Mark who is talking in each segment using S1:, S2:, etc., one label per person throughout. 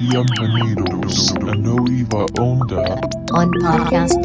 S1: Bienvenidos a Nueva Onda,
S2: on podcast.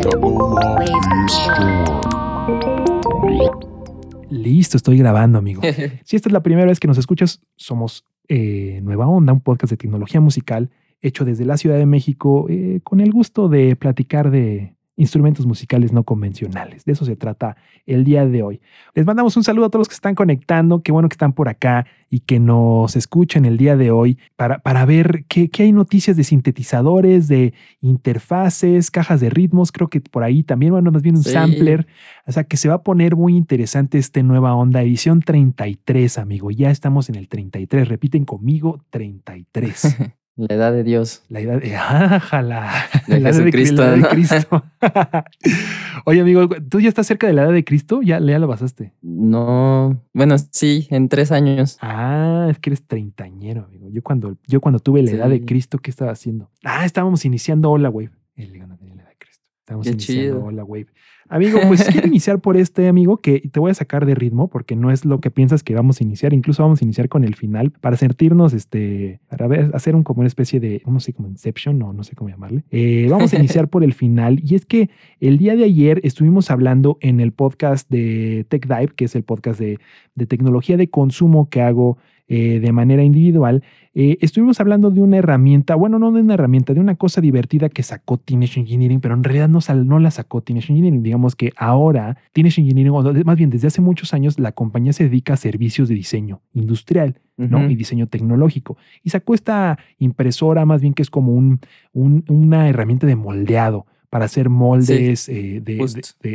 S3: Listo, estoy grabando, amigo. Si esta es la primera vez que nos escuchas, somos eh, Nueva Onda, un podcast de tecnología musical hecho desde la Ciudad de México eh, con el gusto de platicar de instrumentos musicales no convencionales. De eso se trata el día de hoy. Les mandamos un saludo a todos los que están conectando. Qué bueno que están por acá y que nos escuchen el día de hoy para, para ver qué, qué hay noticias de sintetizadores, de interfaces, cajas de ritmos. Creo que por ahí también, bueno, más bien un
S4: Sí.
S3: sampler. O sea que se va a poner muy interesante este nueva onda, edición 33, amigo. Ya estamos en el 33. Repiten conmigo, 33.
S4: La edad de Dios.
S3: La edad de ájala.
S4: De
S3: La edad
S4: Jesucristo,
S3: la edad de. Cristo. Oye, amigo, ¿tú ya estás cerca de la edad de Cristo? ¿Ya, ya lo pasaste?
S4: No, bueno, sí, en tres años.
S3: Ah, es que eres treintañero, amigo. Yo cuando, yo cuando tuve la edad de. Cristo, ¿qué estaba haciendo? Ah, estábamos iniciando Hola Wave. El la edad de Cristo. Estábamos
S4: Qué
S3: iniciando
S4: chido.
S3: Hola Wave. Amigo, pues quiero iniciar por este, amigo, que te voy a sacar de ritmo porque no es lo que piensas que vamos a iniciar. Incluso vamos a iniciar con el final para sentirnos, este, para ver, hacer un como una especie de, no sé, como Inception o no sé cómo llamarle. Eh, vamos a iniciar por el final. Y es que el día de ayer estuvimos hablando en el podcast de Tech Dive, que es el podcast de, de tecnología de consumo que hago eh, de manera individual. Eh, estuvimos hablando de una herramienta, bueno, no de una herramienta, de una cosa divertida que sacó Teenage Engineering, pero en realidad no, sal- no la sacó Teenage Engineering. Digamos que ahora Teenage Engineering, o más bien desde hace muchos años, la compañía se dedica a servicios de diseño industrial. ¿no? Y diseño tecnológico. Y sacó esta impresora, más bien que es como un, un- una herramienta de moldeado para hacer moldes eh, de,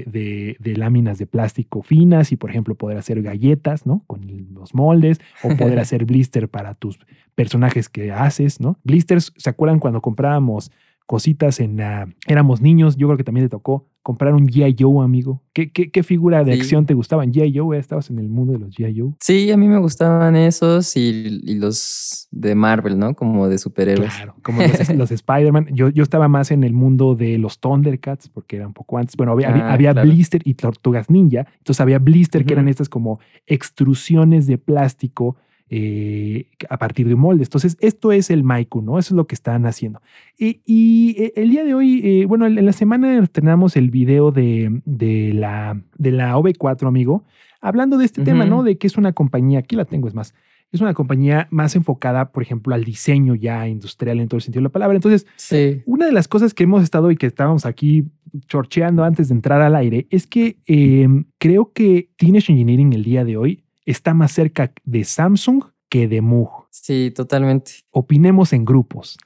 S3: de- de láminas de plástico finas y, por ejemplo, poder hacer galletas, ¿no? Con los moldes o poder hacer blister para tus personajes que haces, ¿no? Blisters, ¿se acuerdan cuando comprábamos cositas en la... Éramos niños, yo creo que también te tocó comprar un G.I. Joe, amigo. ¿Qué, qué, qué figura de
S4: Sí.
S3: acción te gustaba? G.I. Joe, ¿eh? estabas en el mundo de los G.I. Joe.
S4: Sí, a mí me gustaban esos y, y los de Marvel, ¿no? Como de superhéroes.
S3: Claro, como los, los Spider-Man. Yo, yo estaba más en el mundo de los Thundercats, porque era un poco antes. Bueno, había, había-
S4: Ah,
S3: había
S4: claro.
S3: Blister y Tortugas Ninja. Entonces había Blister, que eran estas como extrusiones de plástico eh, a partir de moldes. Entonces, esto es el Maiku, ¿no? Eso es lo que están haciendo. Y, y, eh, el día de hoy, eh, bueno, en la semana estrenamos el video de, de la, de la OV4, amigo, hablando de este tema. ¿no? De que es una compañía, aquí la tengo, es más, es una compañía más enfocada, por ejemplo, al diseño ya industrial en todo el sentido de la palabra. Entonces,
S4: Sí.
S3: una de las cosas que hemos estado y que estábamos aquí chorcheando antes de entrar al aire es que eh, creo que Teenage Engineering el día de hoy está más cerca de Samsung que de Moog.
S4: Sí, totalmente.
S3: Opinemos en grupos.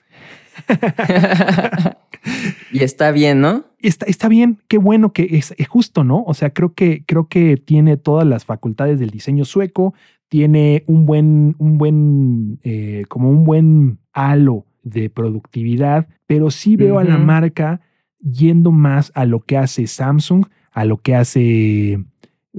S4: y está bien, ¿no?
S3: Está, está bien, qué bueno que es, es justo, ¿no? O sea, creo que, creo que tiene todas las facultades del diseño sueco, tiene un buen, un buen, eh, como un buen halo de productividad, pero sí veo a la marca yendo más a lo que hace Samsung, a lo que hace,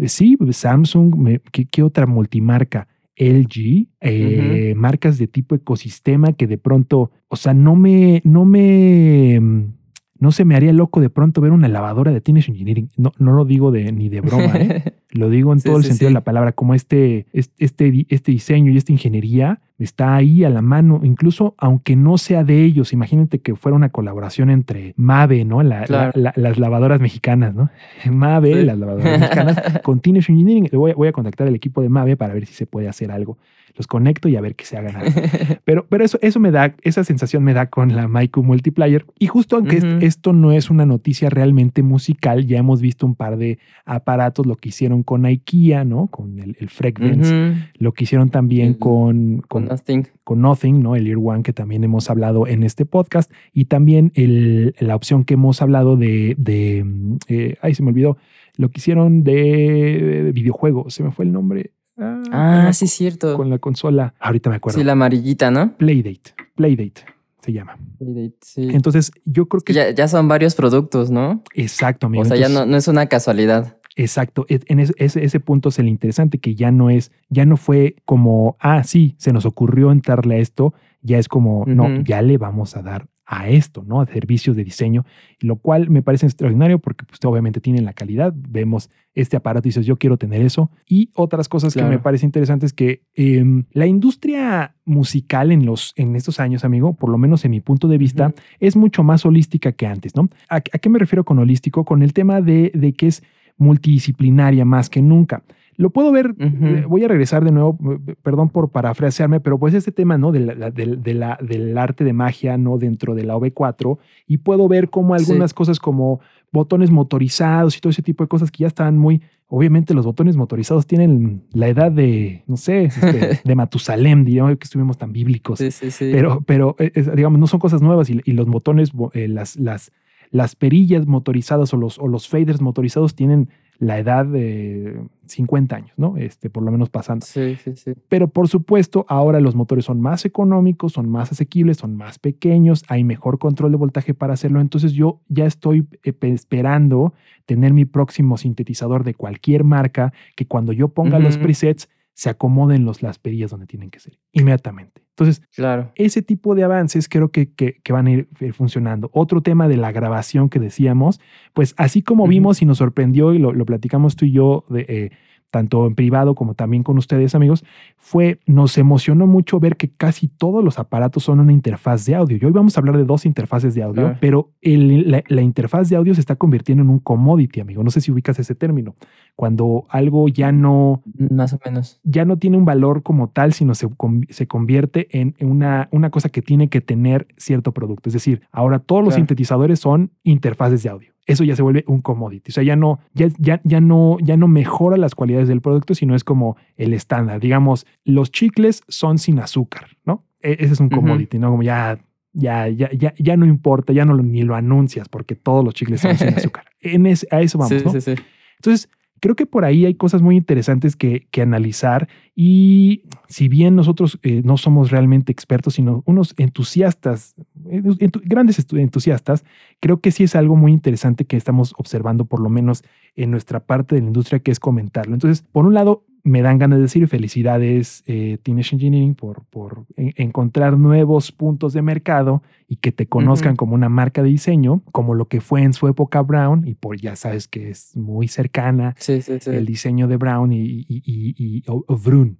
S3: sí, Samsung, me- ¿qué, qué otra multimarca? LG, eh, marcas de tipo ecosistema que de pronto, o sea, no me, no me, mm, no se me haría loco de pronto ver una lavadora de Teenage Engineering. No, no lo digo de, ni de broma, ¿eh? Lo digo en
S4: Sí,
S3: todo el
S4: sí,
S3: sentido de la palabra, como este, es- este, este diseño y esta ingeniería está ahí a la mano, incluso aunque no sea de ellos. Imagínate que fuera una colaboración entre Mave, ¿no? La- la-
S4: Claro.
S3: la- las lavadoras mexicanas, ¿no? Mave,
S4: Sí.
S3: las lavadoras mexicanas, con Teenage Engineering. Voy, a- voy a contactar al equipo de Mave para ver si se puede hacer algo. Los conecto y a ver que se hagan algo. Pero, pero eso, eso me da, esa sensación me da con la Maiku Multiplier. Y justo aunque esto no es una noticia realmente musical, ya hemos visto un par de aparatos, lo que hicieron con IKEA, ¿no? Con el, el Frequency,
S4: Ujú.
S3: lo que hicieron también con,
S4: Nothing.
S3: con Nothing, ¿no? El Ear One, que también hemos hablado en este podcast, y también el- la opción que hemos hablado de, de mm, eh, ay, se me olvidó, lo que hicieron de, de videojuego, se me fue el nombre. Ah,
S4: Ah,
S3: la-
S4: sí, cierto.
S3: Con la consola, ahorita me acuerdo.
S4: Sí, la amarillita, ¿no?
S3: Playdate, Playdate se llama.
S4: Sí.
S3: Entonces, yo creo que
S4: ya, ya son varios productos, ¿no?
S3: exacto, amigo.
S4: O sea, ya no, no es una casualidad.
S3: Exacto, es- en ese, ese, punto es el interesante que ya no es, ya no fue como, ah, sí, se nos ocurrió entrarle a esto, ya es como, no, ya le vamos a dar a esto, ¿no? A servicios de diseño, lo cual me parece extraordinario porque pues, obviamente tienen la calidad. Vemos este aparato y dices, yo quiero tener eso. Y otras cosas que me parece interesante es que em, la industria musical en, los, en estos años, amigo, por lo menos en mi punto de vista, es mucho más holística que antes, ¿no? ¿A, a qué me refiero con holístico? Con el tema de, de que es multidisciplinaria más que nunca. Lo puedo ver, eh, voy a regresar de nuevo, eh, perdón por parafrasearme, pero pues este tema, ¿no? De la- la- del- de la- del arte de magia, ¿no? Dentro de la OV4 y puedo ver cómo
S4: Sí.
S3: algunas cosas como botones motorizados y todo ese tipo de cosas que ya estaban muy, obviamente los botones motorizados tienen la edad de, no sé, este, de Matusalem, diríamos que estuvimos tan bíblicos.
S4: Sí, sí, sí.
S3: Pero, pero eh, digamos, no son cosas nuevas y, y los botones, bo- eh, las, las, las perillas motorizadas o los, o los faders motorizados tienen la edad de 50 años, ¿no? Este, por lo menos pasando.
S4: Sí, sí, sí.
S3: Pero por supuesto, ahora los motores son más económicos, son más asequibles, son más pequeños, hay mejor control de voltaje para hacerlo. Entonces yo ya estoy eh, pe- esperando tener mi próximo sintetizador de cualquier marca que cuando yo ponga los presets se acomoden los, las perillas donde tienen que ser inmediatamente. Entonces,
S4: Claro.
S3: ese tipo de avances creo que, que- que van a ir funcionando. Otro tema de la grabación que decíamos, pues así como vimos y nos sorprendió y lo, lo platicamos tú y yo, de, eh, tanto en privado como también con ustedes amigos, fue, nos emocionó mucho ver que casi todos los aparatos son una interfaz de audio. Y hoy vamos a hablar de dos interfaces de audio,
S4: Claro.
S3: pero el- la, la interfaz de audio se está convirtiendo en un commodity, amigo. No sé si ubicas ese término. Cuando algo ya no,
S4: Más o menos.
S3: ya no tiene un valor como tal, sino se, se convierte en una, una cosa que tiene que tener cierto producto. Es decir, ahora todos los sintetizadores son interfaces de audio. Eso ya se vuelve un commodity. O sea, ya no, ya, ya, ya no, ya no mejora las cualidades del producto, sino es como el estándar. Digamos, los chicles son sin azúcar, ¿no? E- ese es un commodity, ¿no? Como ya, ya, ya, ya, ya no importa, ya no lo, ni lo anuncias porque todos los chicles son sin azúcar. En ese- a eso vamos,
S4: sí,
S3: ¿no?
S4: sí, sí.
S3: Entonces, creo que por ahí hay cosas muy interesantes que, que analizar y si bien nosotros eh, no somos realmente expertos, sino unos entusiastas, eh, entu- grandes entusiastas, creo que sí es algo muy interesante que estamos observando, por lo menos en nuestra parte de la industria, que es comentarlo. Entonces, por un lado, me dan ganas de decir felicidades, eh, Teenage Engineering, por, por en- encontrar nuevos puntos de mercado y que te conozcan como una marca de diseño, como lo que fue en su época Brown, y por ya sabes que es muy cercana
S4: Sí, sí, sí.
S3: el diseño de Brown y, y, y, y- o, o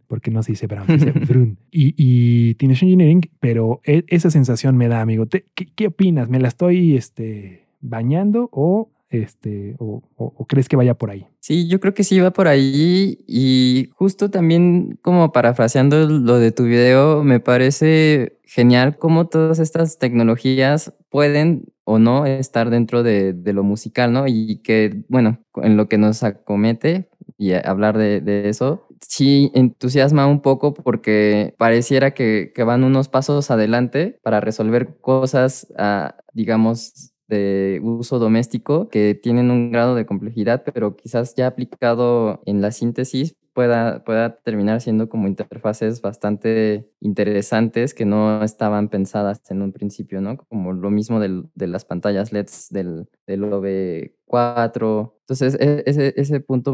S3: Porque no se dice Brown, se dice Vrun. Y, y Teenage Engineering, pero e- esa sensación me da, amigo. ¿Qué, qué opinas? ¿Me la estoy este, bañando o, este, o, o- o crees que vaya por ahí?
S4: Sí, yo creo que sí va por ahí y justo también como parafraseando lo de tu video, me parece genial cómo todas estas tecnologías pueden o no estar dentro de, de lo musical, ¿no? Y que, bueno, en lo que nos acomete y hablar de, de eso, sí entusiasma un poco porque pareciera que, van unos pasos adelante para resolver cosas, ah, digamos, de uso doméstico que tienen un grado de complejidad, pero quizás ya aplicado en la síntesis pueda, pueda terminar siendo como interfaces bastante interesantes que no estaban pensadas en un principio, ¿no? Como lo mismo del- de las pantallas LEDs del, del OV4. Entonces, e- ese, ese punto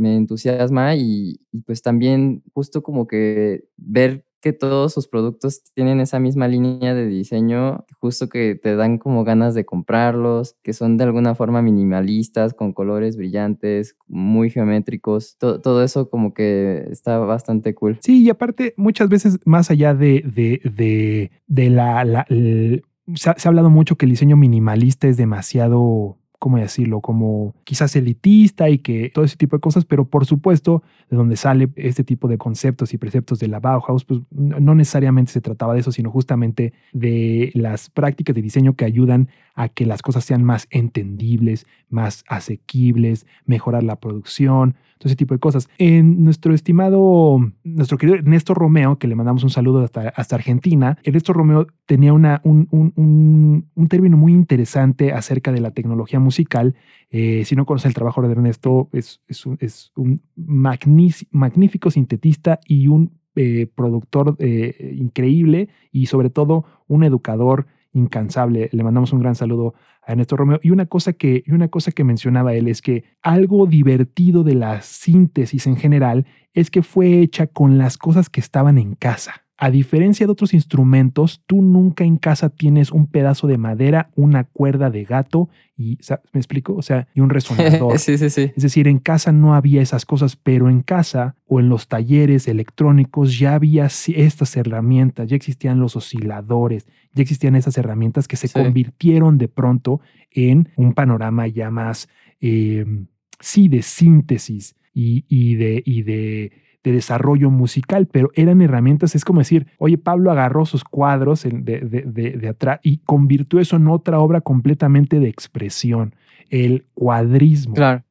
S4: me entusiasma y, pues también justo como que ver que todos sus productos tienen esa misma línea de diseño, justo que te dan como ganas de comprarlos, que son de alguna forma minimalistas, con colores brillantes, muy geométricos. To- todo eso como que está bastante cool.
S3: Sí, y aparte, muchas veces más allá de, de, de, de la... la- se ha hablado mucho que el diseño minimalista es demasiado, ¿cómo decirlo? Como quizás elitista y que todo ese tipo de cosas, pero por supuesto, de donde sale este tipo de conceptos y preceptos de la Bauhaus, pues no necesariamente se trataba de eso, sino justamente de las prácticas de diseño que ayudan a que las cosas sean más entendibles, más asequibles, mejorar la producción, todo ese tipo de cosas. En nuestro estimado, nuestro querido Ernesto Romeo, que le mandamos un saludo hasta, Argentina, Ernesto Romeo tenía un, un- un- un término muy interesante acerca de la tecnología musical. Eh, si no conoces el trabajo de Ernesto, es, es un, magnífico sintetista y un eh, productor eh, increíble y sobre todo un educador incansable. Le mandamos un gran saludo a Ernesto Romeo. Y una cosa que, y una cosa que mencionaba él es que algo divertido de la síntesis en general es que fue hecha con las cosas que estaban en casa. A diferencia de otros instrumentos, tú nunca en casa tienes un pedazo de madera, una cuerda de gato y, ¿me explico? O sea, y un resonador.
S4: sí, sí, sí.
S3: Es decir, en casa no había esas cosas, pero en casa o en los talleres electrónicos ya había estas herramientas, ya existían los osciladores, ya existían esas herramientas que se
S4: Sí.
S3: convirtieron de pronto en un panorama ya más, eh, sí, de síntesis y, y de, y de, de desarrollo musical, pero eran herramientas, es como decir, oye, Pablo agarró sus cuadros de- de- de atrás y convirtió eso en otra obra completamente de expresión, el cuadrismo.
S4: Claro.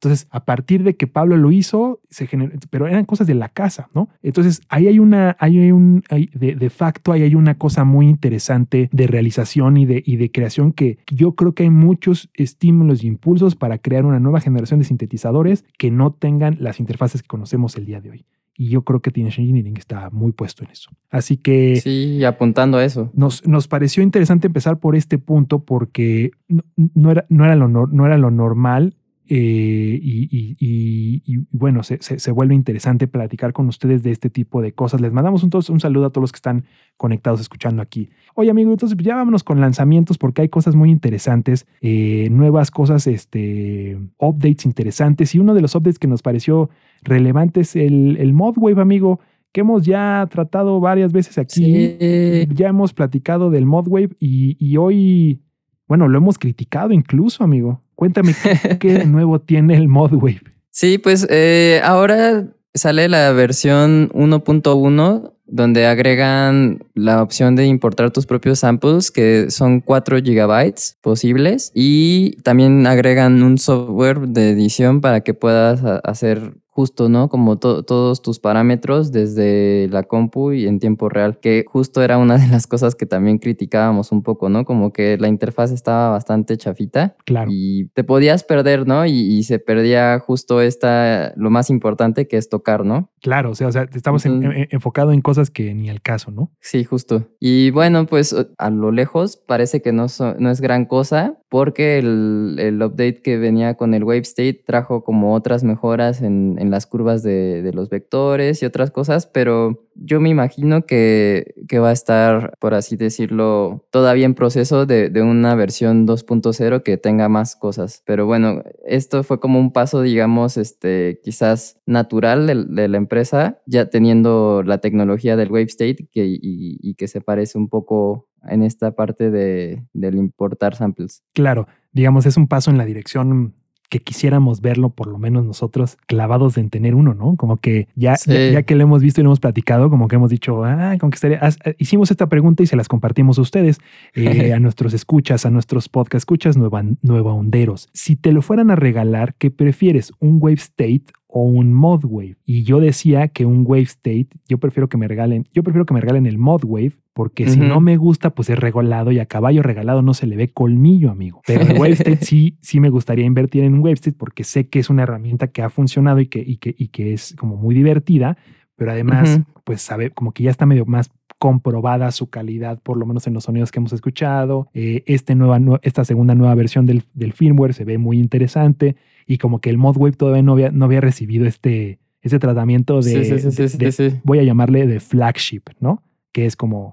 S3: Entonces, a partir de que Pablo lo hizo, se generó, pero eran cosas de la casa, ¿no? Entonces, ahí hay una, ahí hay un, hay- de, de facto, ahí hay una cosa muy interesante de realización y de, y de creación que yo creo que hay muchos estímulos y impulsos para crear una nueva generación de sintetizadores que no tengan las interfaces que conocemos el día de hoy. Y yo creo que Teenage Engineering está muy puesto en eso. Así que
S4: Sí, apuntando a eso.
S3: nos, nos pareció interesante empezar por este punto porque no, no era, no, era, lo, no era lo normal eh, y, y- y- y, bueno, se, se- se vuelve interesante platicar con ustedes de este tipo de cosas. Les mandamos un, saludo a todos los que están conectados escuchando aquí. Oye, amigo, entonces ya vámonos con lanzamientos porque hay cosas muy interesantes, eh, nuevas cosas, este, updates interesantes. Y uno de los updates que nos pareció relevante es el, el ModWave, amigo, que hemos ya tratado varias veces aquí
S4: Sí.
S3: ya hemos platicado del ModWave y, y hoy, bueno, lo hemos criticado incluso, amigo. Cuéntame qué, qué de nuevo tiene el ModWave.
S4: Sí, pues eh, ahora sale la versión 1.1 donde agregan la opción de importar tus propios samples, que son 4 gigabytes posibles, y también agregan un software de edición para que puedas hacer justo, ¿no? Como to- todos tus parámetros desde la compu y en tiempo real, que justo era una de las cosas que también criticábamos un poco, ¿no? Como que la interfaz estaba bastante chafita
S3: Claro,
S4: y te podías perder, ¿no? Y, y se perdía justo esta, lo más importante que es tocar, ¿no?
S3: claro, o sea, o sea estamos
S4: Ujú.
S3: en- enfocado en cosas que ni al caso, ¿no?
S4: Sí, justo. Y bueno, pues a lo lejos parece que no, so- no es gran cosa porque el, el update que venía con el Wave State trajo como otras mejoras en, en las curvas de, de los vectores y otras cosas, pero yo me imagino que, que va a estar, por así decirlo, todavía en proceso de, de una versión 2.0 que tenga más cosas. Pero bueno, esto fue como un paso, digamos, este, quizás natural de, la empresa, ya teniendo la tecnología del Wave State que, y que se parece un poco en esta parte de, del importar samples.
S3: Claro, digamos, es un paso en la dirección que quisiéramos verlo, por lo menos nosotros, clavados en tener uno, ¿no? Como que ya,
S4: Sí.
S3: ya, ya que lo hemos visto y lo hemos platicado, como que hemos dicho, ah, como que estaría, haz- hicimos esta pregunta y se las compartimos a ustedes, eh, a nuestros escuchas, a nuestros podcast escuchas nueva, nueva honderos. Si te lo fueran a regalar, ¿qué prefieres? ¿Un Wave State o un Mod Wave? Y yo decía que un Wave State, yo prefiero que me regalen, yo prefiero que me regalen el Mod Wave porque si no me gusta, pues es regalado y a caballo regalado no se le ve colmillo, amigo. Pero el Wave State sí, sí me gustaría invertir en un Wave State porque sé que es una herramienta que ha funcionado y que, y que, y que es como muy divertida, pero además, pues sabe, como que ya está medio más comprobada su calidad, por lo menos en los sonidos que hemos escuchado. Eh, este nueva, nu- esta segunda nueva versión del, del firmware se ve muy interesante y como que el ModWave todavía no había, no había recibido este, este tratamiento de,
S4: Sí, sí, sí,
S3: de- voy a llamarle de flagship, ¿no? Que es como,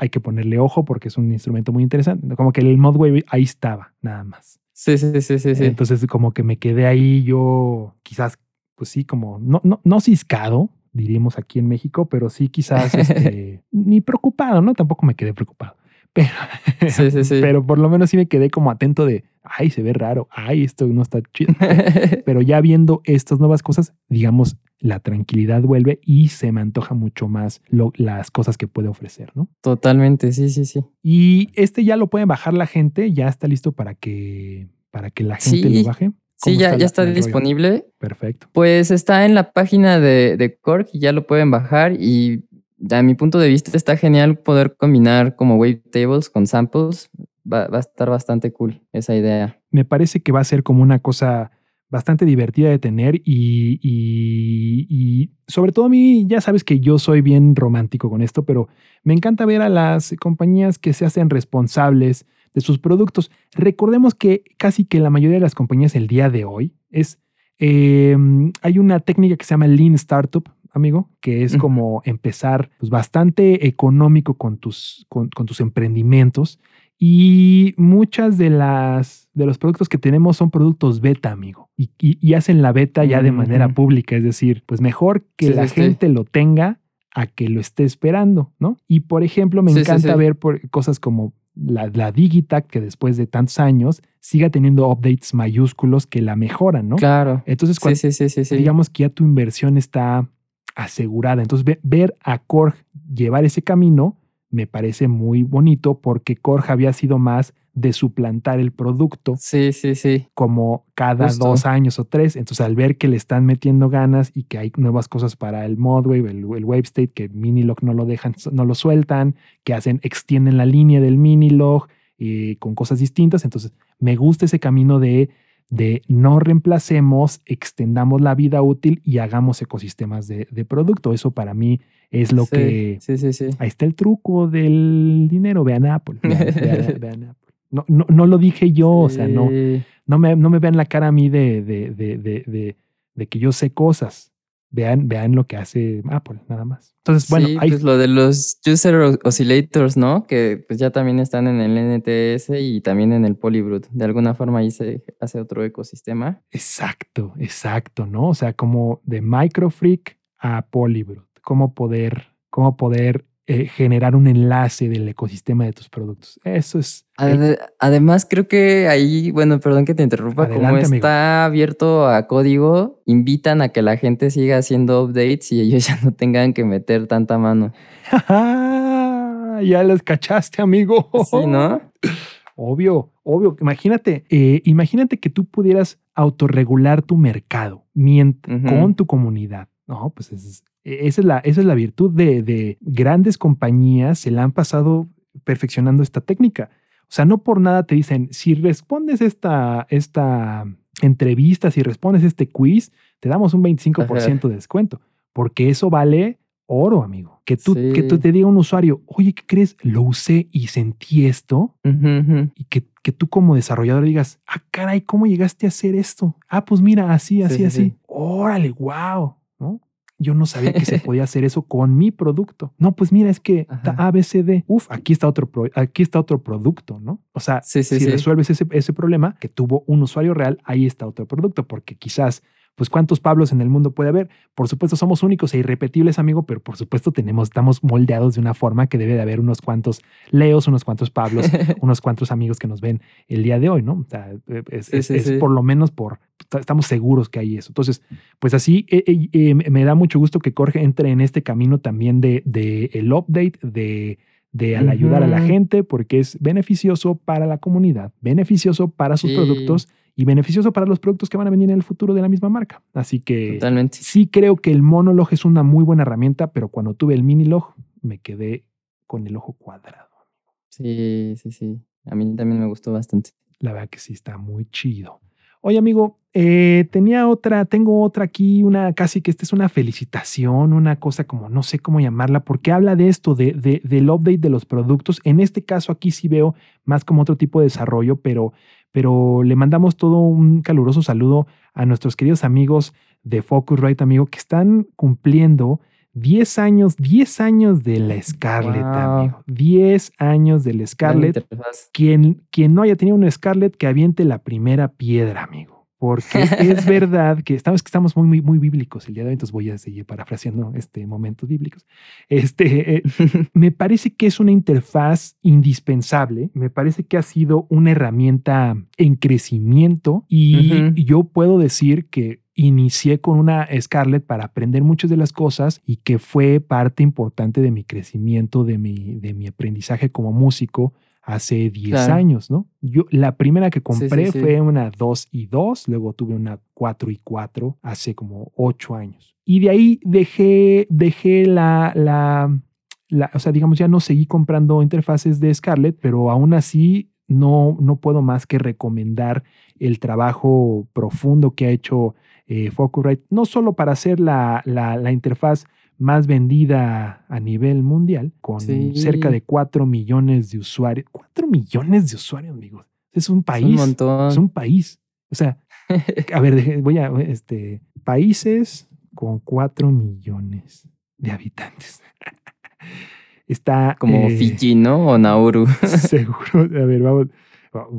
S3: hay que ponerle ojo porque es un instrumento muy interesante. Como que el ModWave ahí estaba, nada más.
S4: Sí, sí, sí, sí, sí.
S3: Entonces como que me quedé ahí yo quizás, pues sí, como no, no, no ciscado, diríamos aquí en México, pero sí quizás este, ni preocupado, ¿no? Tampoco me quedé preocupado. Pero,
S4: Sí, sí, sí.
S3: pero por lo menos sí me quedé como atento de, ay, se ve raro, ay, esto no está chido. Pero ya viendo estas nuevas cosas, digamos, la tranquilidad vuelve y se me antoja mucho más lo- las cosas que puede ofrecer, ¿no?
S4: Totalmente, sí, sí, sí.
S3: Y este ya lo pueden bajar la gente, ya está listo para que, para que la gente
S4: Sí.
S3: lo baje.
S4: Sí,
S3: ¿Cómo
S4: ya,
S3: está
S4: ya está disponible.
S3: Perfecto.
S4: Pues está en la página de, de y ya lo pueden bajar y a mi punto de vista está genial poder combinar como wavetables con samples. Va, va a estar bastante cool esa idea.
S3: Me parece que va a ser como una cosa bastante divertida de tener y, y- y sobre todo a mí, ya sabes que yo soy bien romántico con esto, pero me encanta ver a las compañías que se hacen responsables de sus productos. Recordemos que casi que la mayoría de las compañías el día de hoy es, eh, hay una técnica que se llama Lean Startup. Amigo, que es como empezar pues, bastante económico con tus, con, con tus emprendimientos. Y muchas de las de los productos que tenemos son productos beta, amigo. Y, y- y hacen la beta ya de manera
S4: Ujú.
S3: pública. Es decir, pues mejor que
S4: Sí,
S3: la
S4: sí, sí.
S3: gente lo tenga a que lo esté esperando, ¿no? Y por ejemplo, me encanta ver por cosas como la, la Digitac, que después de tantos años siga teniendo updates mayúsculos que la mejoran, ¿no?
S4: Claro.
S3: Entonces, cuando, digamos que ya tu inversión está asegurada. Entonces, ve- ver a Korg llevar ese camino me parece muy bonito porque Korg había sido más de suplantar el producto
S4: Sí, sí, sí.
S3: como cada
S4: Justo.
S3: dos años o tres. Entonces, al ver que le están metiendo ganas y que hay nuevas cosas para el Modwave, el, el Wave State, que Minilog no lo dejan, no lo sueltan, que hacen, extienden la línea del Minilog eh, con cosas distintas. Entonces, me gusta ese camino de, de no reemplacemos, extendamos la vida útil y hagamos ecosistemas de, de producto. Eso para mí es lo
S4: Sí,
S3: que...
S4: Sí, sí, sí.
S3: Ahí está el truco del dinero. Vean Apple. Vean, vean- vean Apple. No, no, no lo dije yo, o sea, no, no me, no me vean la cara a mí de, de, de- de que yo sé cosas. Vean, vean lo que hace Apple, nada más. Entonces, bueno,
S4: sí,
S3: ahí
S4: pues lo de los user oscillators, ¿no? Que pues ya también están en el NTS y también en el Polybrute. De alguna forma ahí se hace otro ecosistema.
S3: exacto, exacto, ¿no? O sea, como de Microfreak a Polybrute, cómo poder, cómo poder eh, generar un enlace del ecosistema de tus productos. Eso es.
S4: Ade- Además, creo que ahí, bueno, perdón que te interrumpa, como
S3: amigo.
S4: está abierto a código, invitan a que la gente siga haciendo updates y ellos ya no tengan que meter tanta mano.
S3: ya les cachaste, amigo.
S4: Sí, ¿no?
S3: Obvio, obvio. Imagínate, eh, imagínate que tú pudieras autorregular tu mercado con tu comunidad. No, pues es- esa, es la, esa es la virtud de, de grandes compañías. Se la han pasado perfeccionando esta técnica. O sea, no por nada te dicen, si respondes esta, esta entrevista, si respondes este quiz, te damos un 25% de descuento, porque eso vale oro, amigo. Que tú, que tú
S4: Sí.
S3: te diga un usuario, oye, ¿qué crees? Lo usé y sentí esto y que, que tú como desarrollador digas, ah, caray, ¿cómo llegaste a hacer esto? Ah, pues mira, así, así,
S4: sí,
S3: así.
S4: sí.
S3: Órale, wow. Yo no sabía que se podía hacer eso con mi producto. No, pues mira, es que ABCD. Uf, aquí está otro, pro- aquí está otro producto, ¿no? O sea,
S4: Sí, sí,
S3: si
S4: sí.
S3: resuelves ese, ese problema que tuvo un usuario real, ahí está otro producto, porque quizás, pues, ¿cuántos Pablos en el mundo puede haber? Por supuesto, somos únicos e irrepetibles, amigo, pero por supuesto tenemos, estamos moldeados de una forma que debe de haber unos cuantos Leos, unos cuantos Pablos, unos cuantos amigos que nos ven el día de hoy, ¿no? O sea, es,
S4: Sí,
S3: es-
S4: sí,
S3: es
S4: sí.
S3: por lo menos por, estamos seguros que hay eso. Entonces, pues así, eh, eh, eh, me da mucho gusto que Jorge entre en este camino también de, de el update, de, de al ayudar a la gente, porque es beneficioso para la comunidad, beneficioso para sus
S4: Sí.
S3: productos y beneficioso para los productos que van a venir en el futuro de la misma marca. Así que
S4: Totalmente.
S3: sí creo que el monolog es una muy buena herramienta, pero cuando tuve el minilog me quedé con el ojo cuadrado.
S4: Sí, sí, sí. A mí también me gustó bastante.
S3: La verdad que sí está muy chido. Oye, amigo, eh, tenía otra, tengo otra aquí, una casi que esta es una felicitación, una cosa como no sé cómo llamarla, porque habla de esto, de, de- del update de los productos. En este caso, aquí sí veo más como otro tipo de desarrollo, pero, pero le mandamos todo un caluroso saludo a nuestros queridos amigos de Focusrite, amigo, que están cumpliendo 10 años, 10 años de la Scarlett,
S4: Wow.
S3: amigo. 10 años de la Scarlett quien, quien no haya tenido un Scarlett, que aviente la primera piedra, amigo. Porque es verdad que estamos, que estamos muy, muy, muy bíblicos el día de hoy, entonces voy a seguir parafraseando este momentos bíblicos. Este, eh, me parece que es una interfaz indispensable, me parece que ha sido una herramienta en crecimiento y yo puedo decir que inicié con una Scarlett para aprender muchas de las cosas y que fue parte importante de mi crecimiento, de mi, de mi aprendizaje como músico hace 10
S4: Claro.
S3: años, ¿no? Yo la primera que
S4: Sí,
S3: compré
S4: sí, sí.
S3: fue una 2 y 2, luego tuve una 4 y 4 hace como 8 años. Y de ahí dejé, dejé la, la, la- o sea, digamos, ya no seguí comprando interfaces de Scarlett, pero aún así no, no puedo más que recomendar el trabajo profundo que ha hecho eh, Focusrite, no solo para hacer la, la, la interfaz más vendida a nivel mundial, con
S4: Sí.
S3: cerca de 4 millones de usuarios. 4 millones de usuarios, amigos. Es un
S4: Es
S3: país.
S4: un montón.
S3: Es un país. O sea, a ver, voy a, este, países con 4 millones de habitantes. Está
S4: Como
S3: eh,
S4: Fiji, ¿no? O Nauru.
S3: Seguro. A ver, vamos.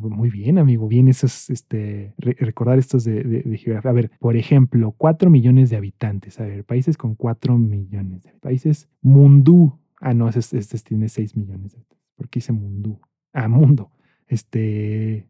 S3: Muy bien, amigo. Bien, esos, este, re- recordar estos de, de- de geografía. A ver, por ejemplo, 4 millones de habitantes. A ver, países con 4 millones de países. Mundú. Ah, no, este, este tiene 6 millones de habitantes. ¿Por qué dice Mundú? Ah, Mundo. Este.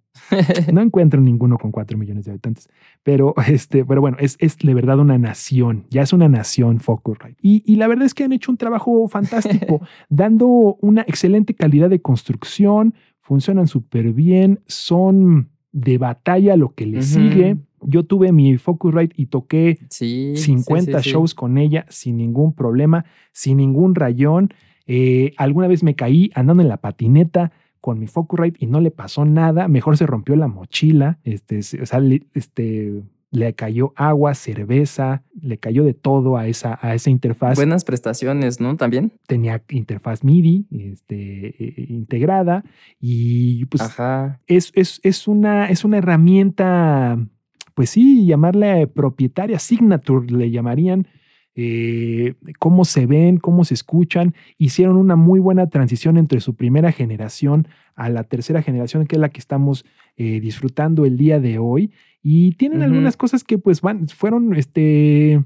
S3: No encuentro ninguno con 4 millones de habitantes. Pero, este, pero bueno, es, es de verdad una nación. Ya es una nación Focusrite. Y, y la verdad es que han hecho un trabajo fantástico, dando una excelente calidad de construcción. Funcionan súper bien. Son de batalla lo que le sigue. Yo tuve mi Focusrite y toqué
S4: Sí. sí,
S3: 50
S4: sí, sí.
S3: shows con ella sin ningún problema, sin ningún rayón. Eh, alguna vez me caí andando en la patineta con mi Focusrite y no le pasó nada. Mejor se rompió la mochila. Este, o sea, este, le cayó agua, cerveza, le cayó de todo a esa, a esa interfaz.
S4: Buenas prestaciones, ¿no? También.
S3: Tenía interfaz MIDI este, eh, integrada y pues
S4: Ajá.
S3: es, es, es una, es una herramienta, pues sí, llamarle propietaria, signature le llamarían, eh, cómo se ven, cómo se escuchan. Hicieron una muy buena transición entre su primera generación a la tercera generación, que es la que estamos eh, disfrutando el día de hoy. Y tienen algunas cosas que pues van, fueron, este,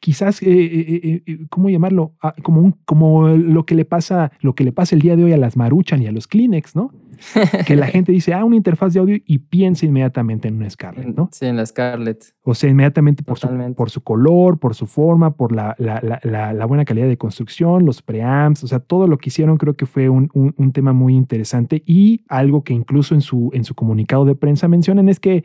S3: quizás, eh, eh, eh, ¿cómo llamarlo? Ah, como, un, como lo que le pasa, lo que le pasa el día de hoy a las Maruchan y a los Kleenex, ¿no? que la gente dice, ah, una interfaz de audio y piensa inmediatamente en una Scarlett, ¿no?
S4: Sí, en la Scarlett.
S3: O sea, inmediatamente por, su,
S4: Totalmente.
S3: por su color, por su forma, por la, la- la- buena calidad de construcción, los preamps, o sea, todo lo que hicieron creo que fue un, un- un tema muy interesante y algo que incluso en su, en su comunicado de prensa mencionan es que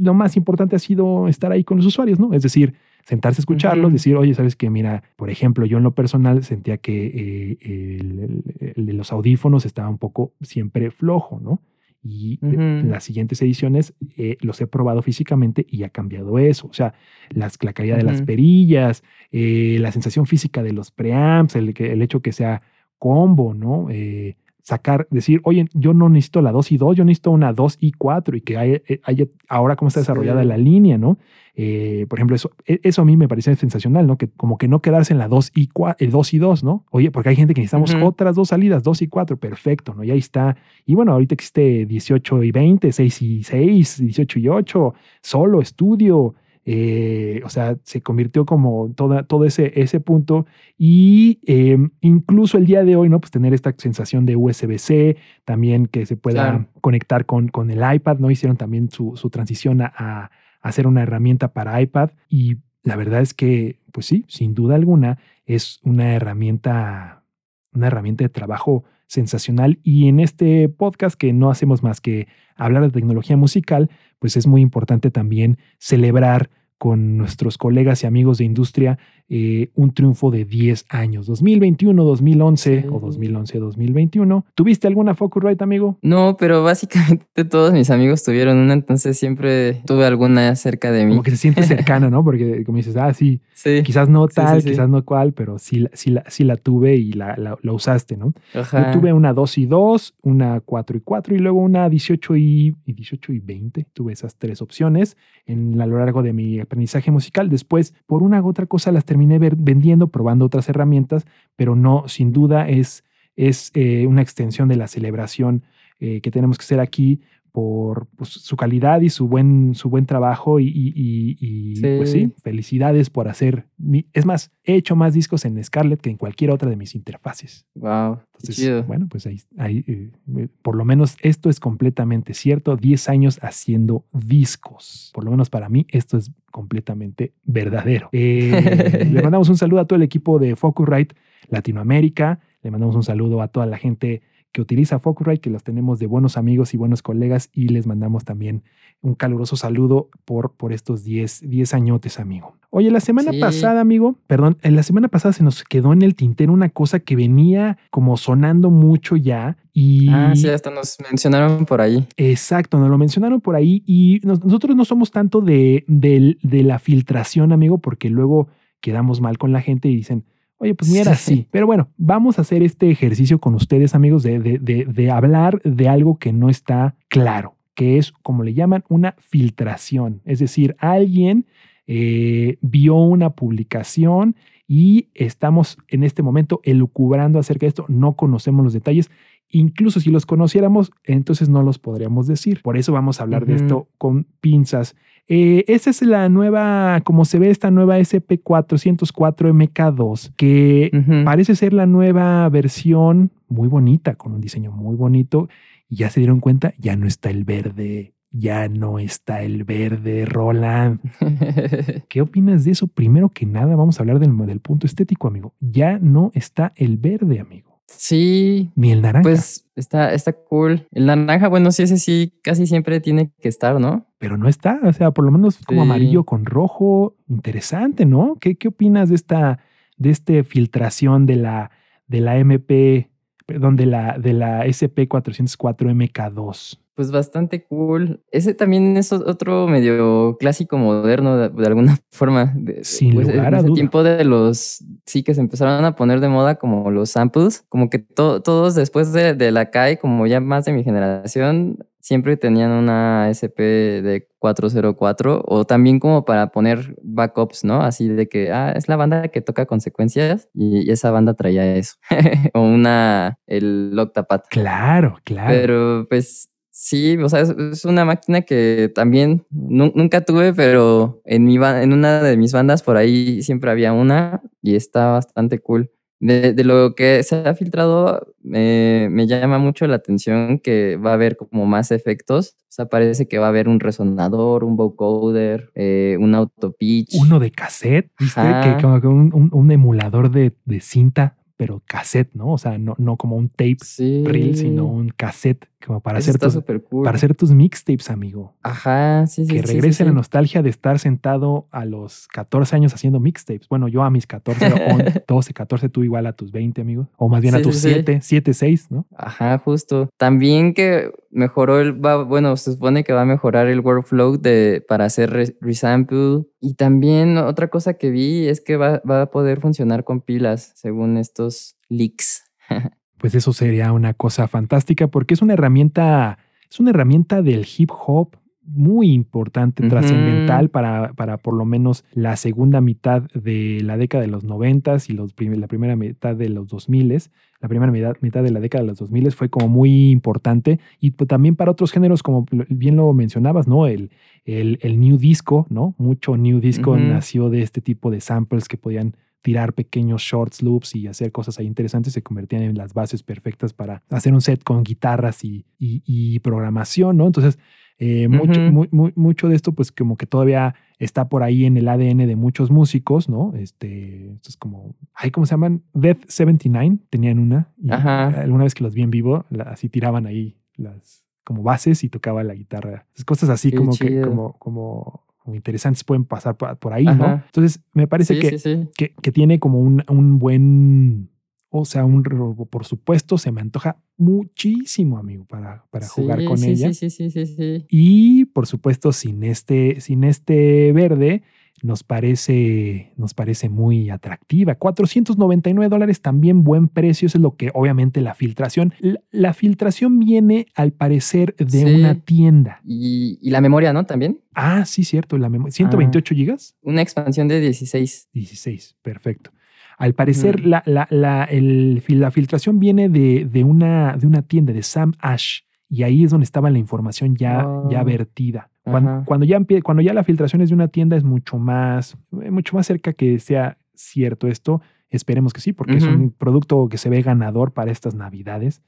S3: lo más importante ha sido estar ahí con los usuarios, ¿no? Es decir, sentarse a escucharlos, decir, oye, sabes que, mira, por ejemplo, yo en lo personal sentía que eh, el, el- el de los audífonos estaba un poco siempre flojo, ¿no? Y eh, en las siguientes ediciones eh, los he probado físicamente y ha cambiado eso. O sea, las, la calidad de las perillas, eh, la sensación física de los preamps, el, el hecho que sea combo, ¿no? Eh, sacar, decir, oye, yo no necesito la 2 y 2, yo necesito una 2 y 4 y que haya, eh, haya- ahora cómo está
S4: Sí.
S3: desarrollada la línea, ¿no? Eh, por ejemplo, eso, e- eso a mí me parece sensacional, ¿no? Que como que no quedarse en la 2 y 4, el 2 y 2, ¿no? Oye, porque hay gente que necesitamos
S4: Ujú.
S3: otras dos salidas, 2 y 4, perfecto, ¿no? Y ahí está. Y bueno, ahorita existe 18 y 20, 6 y 6, 18 y 8, solo, estudio. Eh, o sea, se convirtió como toda, todo ese, ese punto. Y eh, incluso el día de hoy, ¿no? Pues tener esta sensación de USB-C, también que se pueda
S4: Claro.
S3: conectar con, con el iPad, ¿no? Hicieron también su, su transición a, a hacer una herramienta para iPad. Y la verdad es que, pues sí, sin duda alguna, es una herramienta, una herramienta de trabajo sensacional. Y en este podcast que no hacemos más que hablar de tecnología musical, pues es muy importante también celebrar con nuestros colegas y amigos de industria eh, un triunfo de 10 años, 2021, 2011
S4: Sí.
S3: o 2011, 2021. ¿Tuviste alguna Focusrite, amigo?
S4: No, pero básicamente todos mis amigos tuvieron una, entonces siempre tuve alguna cerca de mí.
S3: Como que se siente cercana, ¿no? Porque como dices, ah, sí,
S4: Sí.
S3: quizás no tal,
S4: sí,
S3: quizás no cual, pero sí, la- sí, la, sí la tuve y la, la- la usaste, ¿no?
S4: Ajá.
S3: Yo tuve una 2 y 2, una 4 y 4 y luego una 18 y, y 18 y 20. Tuve esas tres opciones en a lo largo de mi aprendizaje musical. Después, por una u otra cosa, las terminé vendiendo, probando otras herramientas, pero no, sin duda es, es eh, una extensión de la celebración eh, que tenemos que hacer aquí por pues, su calidad y su buen, su buen trabajo y, y- y- y, pues sí,
S4: Sí.
S3: felicidades por hacer, mi- es más, he hecho más discos en Scarlett que en cualquier otra de mis interfaces.
S4: Wow.
S3: Entonces,
S4: chido.
S3: bueno, pues ahí, ahí, eh, eh, por lo menos esto es completamente cierto. 10 años haciendo discos. Por lo menos para mí esto es completamente verdadero. Eh, le mandamos un saludo a todo el equipo de Focusrite Latinoamérica. Le mandamos un saludo a toda la gente que utiliza Focusrite, que los tenemos de buenos amigos y buenos colegas y les mandamos también un caluroso saludo por, por estos 10, 10 añotes, amigo. Oye, la semana
S4: Sí.
S3: pasada, amigo, perdón, en la semana pasada se nos quedó en el tintero una cosa que venía como sonando mucho ya y...
S4: Ah, sí, hasta nos mencionaron por ahí.
S3: Exacto, nos lo mencionaron por ahí y nos- nosotros no somos tanto de, del- de la filtración, amigo, porque luego quedamos mal con la gente y dicen, oye, pues ni era
S4: Sí.
S3: así. Pero bueno, vamos a hacer este ejercicio con ustedes, amigos, de, de, de, de hablar de algo que no está claro, que es, como le llaman, una filtración. Es decir, alguien eh, vio una publicación y estamos en este momento elucubrando acerca de esto. No conocemos los detalles. Incluso si los conociéramos, entonces no los podríamos decir. Por eso vamos a hablar de esto con pinzas. Eh, esa es la nueva, como se ve, esta nueva SP404MK2, que parece ser la nueva versión muy bonita, con un diseño muy bonito. Y ya se dieron cuenta, ya no está el verde. Ya no está el verde, Roland. ¿Qué opinas de eso? Primero que nada, vamos a hablar del, del punto estético, amigo. Ya no está el verde, amigo.
S4: Sí,
S3: Ni el naranja.
S4: pues está, está cool. El naranja, bueno, sí, ese sí, casi siempre tiene que estar, ¿no?
S3: pero no está. O sea, por lo menos como
S4: Sí.
S3: amarillo con rojo. Interesante, ¿no? ¿Qué, qué opinas de esta, de este filtración de la, de la MP, perdón, de la, de la SP404MK2?
S4: Pues bastante cool. Ese también es otro medio clásico moderno de, de alguna forma. De-
S3: Sin
S4: pues,
S3: lugar
S4: en
S3: a
S4: ese
S3: duda.
S4: tiempo de los sí que se empezaron a poner de moda como los samples, como que to- todos después de, de la CAI, como ya más de mi generación, siempre tenían una SP de 404 o también como para poner backups, ¿no? Así de que, ah, es la banda que toca consecuencias y, esa banda traía eso. o una, el Octapad.
S3: Claro, claro.
S4: Pero pues sí, o sea, es, una máquina que también nu- nunca tuve, pero en, mi en una de mis bandas por ahí siempre había una y está bastante cool. De, de lo que se ha filtrado, me- me llama mucho la atención que va a haber como más efectos. O sea, parece que va a haber un resonador, un vocoder, eh, un autopitch.
S3: Uno de cassette, ¿viste? Que como que un, un- un emulador de, de cinta, pero cassette, ¿no? O sea, no, no como un tape
S4: sí.
S3: reel, sino un cassette, como para
S4: Eso
S3: hacer tus,
S4: cool.
S3: para hacer tus mixtapes, amigo.
S4: Ajá, sí, sí.
S3: que
S4: sí, sí,
S3: regrese la nostalgia de estar sentado a los 14 años haciendo mixtapes. Bueno, yo a mis 14, o 12, 14, tú igual a tus 20, amigo. O más bien a tus
S4: sí, sí.
S3: 7, 7, 6, ¿no?
S4: Ajá, justo. También que mejoró el, va, bueno, se supone que va a mejorar el workflow de, para hacer re- resample. Y también otra cosa que vi es que va, va a poder funcionar con pilas, según estos leaks.
S3: Pues eso sería una cosa fantástica porque es una herramienta, es una herramienta del hip hop muy importante, trascendental para, para por lo menos la segunda mitad de la década de los noventas y los prim- la primera mitad de los 2000 la primera mitad, mitad de la década de los 2000 fue como muy importante y pues también para otros géneros como bien lo mencionabas, ¿no? El, el, el new disco, ¿no? Mucho new disco nació de este tipo de samples que podían tirar pequeños shorts, loops y hacer cosas ahí interesantes se convertían en las bases perfectas para hacer un set con guitarras y, y- y programación, ¿no? Entonces, eh, mucho,
S4: Ujú.
S3: mu- mu- mucho de esto, pues como que todavía está por ahí en el ADN de muchos músicos, ¿no? Este, esto es como, ay, ¿cómo se llaman? Death 79 tenían una. Y
S4: Ajá.
S3: Alguna vez que los vi en vivo, la- así tiraban ahí las como bases y tocaba la guitarra. Entonces, cosas así
S4: Qué
S3: como que, como, como, como interesantes pueden pasar por, ahí, ¿no? Entonces, me parece
S4: sí,
S3: que,
S4: sí, sí.
S3: que, que tiene como un, un buen, o sea, un, por supuesto, se me antoja muchísimo, amigo, para, para jugar con ella.
S4: Sí, sí, sí, sí, sí.
S3: Y por supuesto, sin este, sin este verde, nos parece, nos parece muy atractiva. 499 dólares, también buen precio. Eso es lo que obviamente la filtración. La, la filtración viene al parecer de
S4: Sí.
S3: una tienda.
S4: Y, y la memoria, ¿no? También.
S3: Ah, sí, cierto. La memoria. 128 gigas.
S4: Una expansión de 16.
S3: 16, perfecto. Al parecer, la, la, la, el la filtración viene de, de una, de una tienda de Sam Ash. Y ahí es donde estaba la información ya, ya
S4: Ah.
S3: vertida. Cuando, cuando ya, cuando ya la filtración es de una tienda, es mucho más, eh, mucho más cerca que sea cierto esto. Esperemos que sí, porque es un producto que se ve ganador para estas navidades.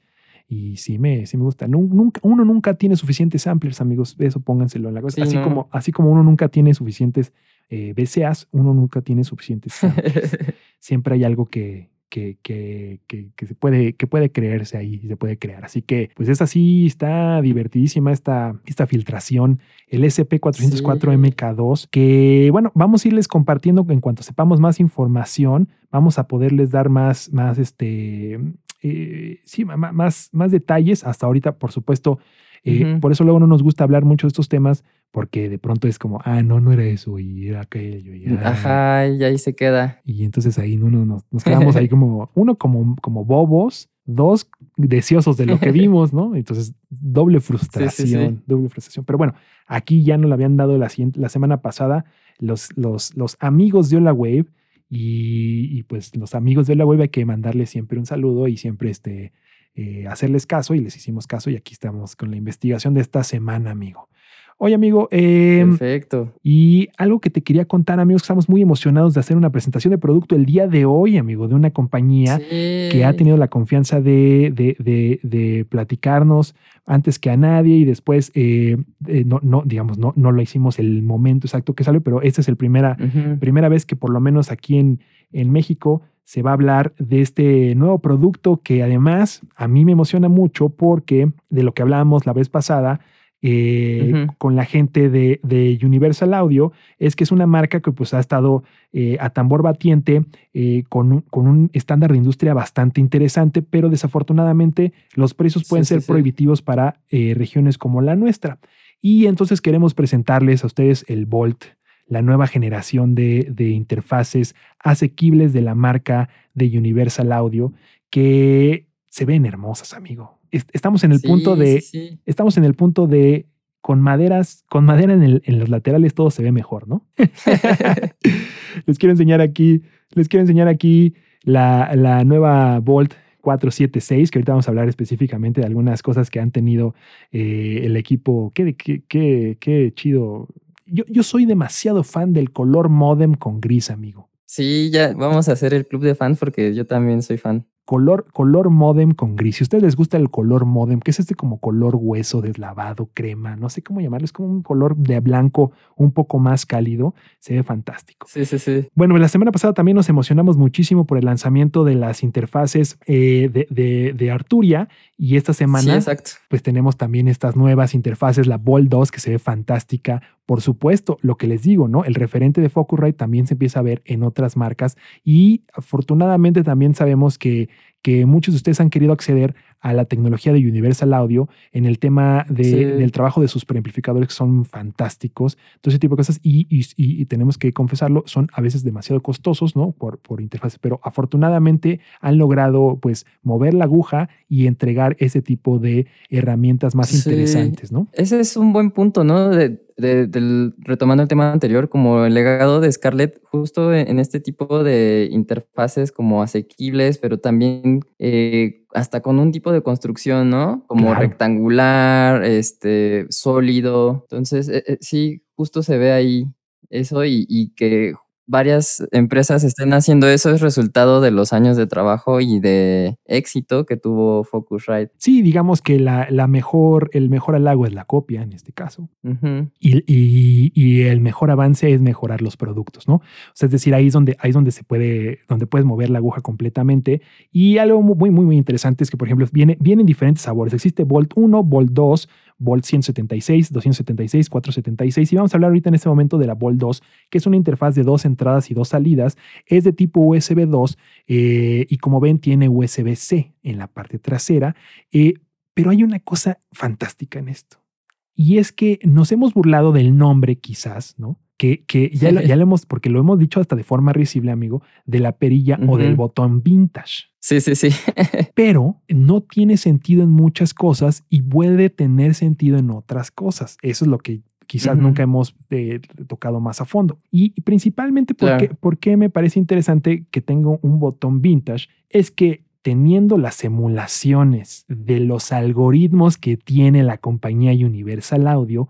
S3: Y sí me, sí me gusta. Nu- Nunca, uno nunca tiene suficientes samplers, amigos. Eso pónganselo en la cabeza.
S4: Sí,
S3: así,
S4: no.
S3: como, así como uno nunca tiene suficientes eh, BCAs, uno nunca tiene suficientes samplers. Siempre hay algo que, que, que, que, que se puede, que puede creerse ahí y se puede crear. Así que, pues es así, está divertidísima esta, esta filtración, el SP404MK2, que bueno, vamos a irles compartiendo en cuanto sepamos más información, vamos a poderles dar más, más, este, eh, sí, más, más detalles. Hasta ahorita, por supuesto, eh, por eso luego no nos gusta hablar mucho de estos temas, porque de pronto es como, ah, no, no era eso y era aquello. Y, ah,
S4: Ajá, y ahí se queda.
S3: y entonces ahí uno nos, nos quedamos ahí como, uno como, como bobos, dos deseosos de lo que vimos, ¿no? Entonces, doble frustración,
S4: sí.
S3: doble frustración. Pero bueno, aquí ya nos lo habían dado la, la semana pasada. los, los, los amigos de Hola Wave y, y, pues los amigos de Hola Wave hay que mandarles siempre un saludo y siempre este, eh, hacerles caso y les hicimos caso y aquí estamos con la investigación de esta semana, amigo. Oye, amigo. Eh,
S4: Perfecto.
S3: Y algo que te quería contar, amigos, estamos muy emocionados de hacer una presentación de producto el día de hoy, amigo, de una compañía
S4: Sí.
S3: que ha tenido la confianza de, de, de, de platicarnos antes que a nadie y después, eh, eh, no, no, digamos, no, no lo hicimos el momento exacto que salió, pero esta es el primera, primera vez que por lo menos aquí en, en México se va a hablar de este nuevo producto que además a mí me emociona mucho porque de lo que hablábamos la vez pasada eh, con la gente de, de Universal Audio es que es una marca que pues ha estado eh, a tambor batiente eh, con, un, con un estándar de industria bastante interesante, pero desafortunadamente los precios pueden
S4: Sí,
S3: ser
S4: sí.
S3: prohibitivos para regiones como la nuestra. Y entonces queremos presentarles a ustedes el Volt, la nueva generación de, de interfaces asequibles de la marca de Universal Audio que se ven hermosas, amigo. Est- Estamos en el
S4: Sí,
S3: punto de,
S4: sí, sí.
S3: estamos en el punto de con maderas, con madera en, el- en los laterales todo se ve mejor, ¿no? les quiero enseñar aquí, les quiero enseñar aquí la, la nueva Volt 476, que ahorita vamos a hablar específicamente de algunas cosas que han tenido eh, el equipo. Qué, qué, qué, qué chido. Yo, yo soy demasiado fan del color modem con gris, amigo.
S4: Sí, ya vamos a hacer el club de fans porque yo también soy fan.
S3: Color, color modem con gris. Si a ustedes les gusta el color modem, que es este como color hueso deslavado, crema, no sé cómo llamarlo, es como un color de blanco un poco más cálido, se ve fantástico.
S4: Sí, sí, sí.
S3: Bueno, la semana pasada también nos emocionamos muchísimo por el lanzamiento de las interfaces eh, de, de- de Arturia y esta semana pues tenemos también estas nuevas interfaces, la Ball 2 que se ve fantástica. Por supuesto, lo que les digo, ¿no? El referente de Focusrite también se empieza a ver en otras marcas y afortunadamente también sabemos que, que muchos de ustedes han querido acceder a la tecnología de Universal Audio en el tema de-
S4: Sí.
S3: del trabajo de sus preamplificadores que son fantásticos, todo ese tipo de cosas y, y- tenemos que confesarlo, son a veces demasiado costosos, ¿no? Por, por interfaces, pero afortunadamente han logrado pues mover la aguja y entregar ese tipo de herramientas más
S4: Sí.
S3: interesantes, ¿no?
S4: Ese es un buen punto, ¿no? De, de- del- retomando el tema anterior, como el legado de Scarlett, justo en, en este tipo de interfaces como asequibles, pero también eh, hasta con un tipo de construcción, ¿no? Como
S3: Claro.
S4: rectangular, este, sólido. Entonces, eh, eh, sí, justo se ve ahí eso y, y que varias empresas estén haciendo eso es resultado de los años de trabajo y de éxito que tuvo Focusrite.
S3: Sí, digamos que la, la mejor, el mejor halago es la copia en este caso. Y, y- y el mejor avance es mejorar los productos, ¿no? O sea, es decir, ahí es donde, ahí es donde se puede, donde puedes mover la aguja completamente. Y algo muy, muy, muy interesante es que, por ejemplo, viene, vienen diferentes sabores. Existe Volt 1, Volt 2, Volt 176, 276, 476. Y vamos a hablar ahorita en este momento de la Volt 2, que es una interfaz de dos entradas y dos salidas. Es de tipo USB 2 eh, y como ven tiene USB-C en la parte trasera. Eh, pero hay una cosa fantástica en esto. Y es que nos hemos burlado del nombre quizás, ¿no? Que, que ya, lo, ya lo hemos, porque lo hemos dicho hasta de forma risible, amigo, de la perilla o del botón vintage.
S4: Sí, sí, sí.
S3: Pero no tiene sentido en muchas cosas y puede tener sentido en otras cosas. Eso es lo que quizás nunca hemos eh, tocado más a fondo. Y principalmente porque,
S4: Claro.
S3: porque me parece interesante que tengo un botón vintage, es que teniendo las emulaciones de los algoritmos que tiene la compañía Universal Audio,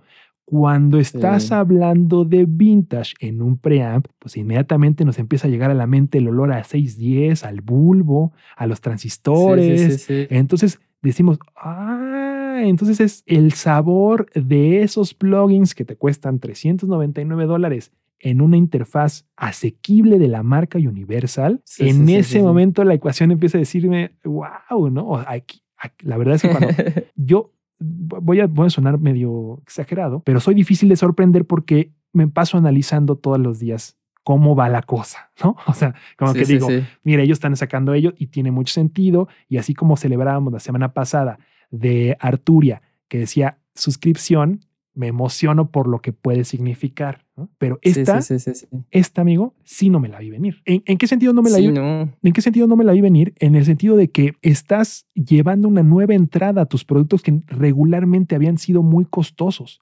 S3: cuando estás
S4: Sí.
S3: hablando de vintage en un preamp, pues inmediatamente nos empieza a llegar a la mente el olor a 610, al bulbo, a los transistores,
S4: Sí, sí,
S3: entonces decimos, ah, entonces es el sabor de esos plugins que te cuestan 399 dólares en una interfaz asequible de la marca Universal. En ese momento la ecuación empieza a decirme, wow, ¿no? Aquí- la verdad es que cuando yo voy a, voy a sonar medio exagerado, pero soy difícil de sorprender porque me paso analizando todos los días cómo va la cosa, ¿no? O sea, como
S4: Sí,
S3: que
S4: sí,
S3: digo,
S4: sí.
S3: mira, ellos están sacando ello y tiene mucho sentido. Y así como celebrábamos la semana pasada de Arturia, que decía suscripción, me emociono por lo que puede significar, ¿no? Pero esta,
S4: sí, sí, sí, sí.
S3: esta, amigo, sí no me la vi venir. ¿En, en qué sentido no me la vi
S4: no.
S3: ¿En qué sentido no me la vi venir? En el sentido de que estás llevando una nueva entrada a tus productos que regularmente habían sido muy costosos.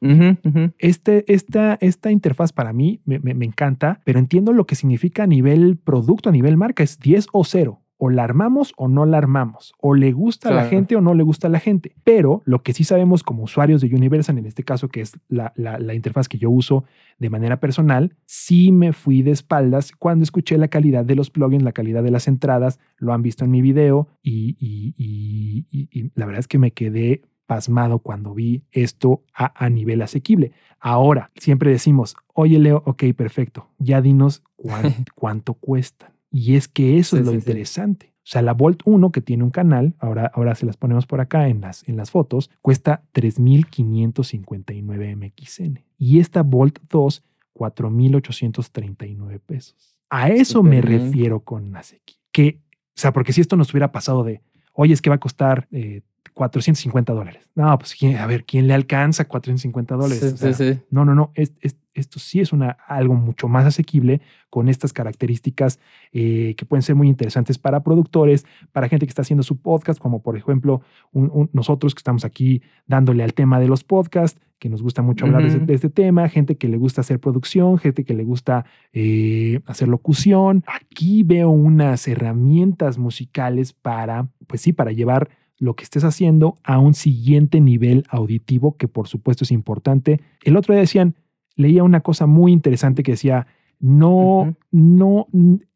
S3: Este, esta, esta interfaz para mí me, me- me encanta, pero entiendo lo que significa a nivel producto, a nivel marca. Es 10 o 0. O la armamos o no la armamos. O le gusta a la gente o no le gusta a la gente. Pero lo que sí sabemos como usuarios de Universal, en este caso, que es la, la- la interfaz que yo uso de manera personal, sí me fui de espaldas cuando escuché la calidad de los plugins, la calidad de las entradas. Lo han visto en mi video y, y- y- y- y la verdad es que me quedé pasmado cuando vi esto a, a nivel asequible. Ahora, siempre decimos, oye Leo, ok, perfecto, ya dinos cuán- cuánto cuestan. Y es que eso
S4: Sí,
S3: es lo
S4: sí,
S3: interesante. O sea, la Volt 1 que tiene un canal, ahora, ahora se las ponemos por acá en las, en las fotos, cuesta 3.559 MXN. Y esta Volt 2, 4.839 pesos. A eso me
S4: bien.
S3: refiero con Aseki. Que, o sea, porque si esto nos hubiera pasado de, oye, es que va a costar eh, 450 dólares. No, pues ¿quién- a ver, ¿quién le alcanza 450 dólares?
S4: Sí,
S3: O sea,
S4: sí, sí.
S3: no, no, no. es- es- esto sí es una, algo mucho más asequible con estas características eh, que pueden ser muy interesantes para productores, para gente que está haciendo su podcast, como por ejemplo un- un- nosotros que estamos aquí dándole al tema de los podcasts, que nos gusta mucho hablar de este tema, gente que le gusta hacer producción, gente que le gusta eh, hacer locución. Aquí veo unas herramientas musicales para, pues sí, para llevar lo que estés haciendo a un siguiente nivel auditivo, que por supuesto es importante. El otro día decían, leía una cosa muy interesante que decía, no, no,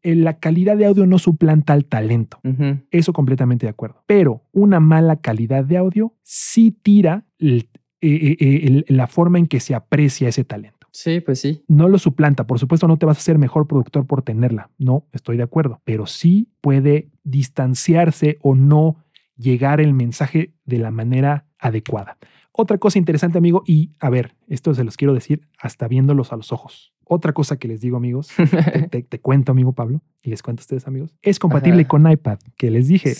S3: eh, la calidad de audio no suplanta al talento. Eso completamente de acuerdo. Pero una mala calidad de audio sí tira el- eh, eh, el- la forma en que se aprecia ese talento.
S4: Sí, pues sí.
S3: No lo suplanta, por supuesto no te vas a ser mejor productor por tenerla, no, estoy de acuerdo, pero sí puede distanciarse o no llegar el mensaje de la manera adecuada. Otra cosa interesante, amigo, y a ver, esto se los quiero decir hasta viéndolos a los ojos. Otra cosa que les digo, amigos, te, te- te cuento, amigo Pablo, y les cuento a ustedes, amigos, es compatible
S4: Ajá.
S3: con iPad, que les dije,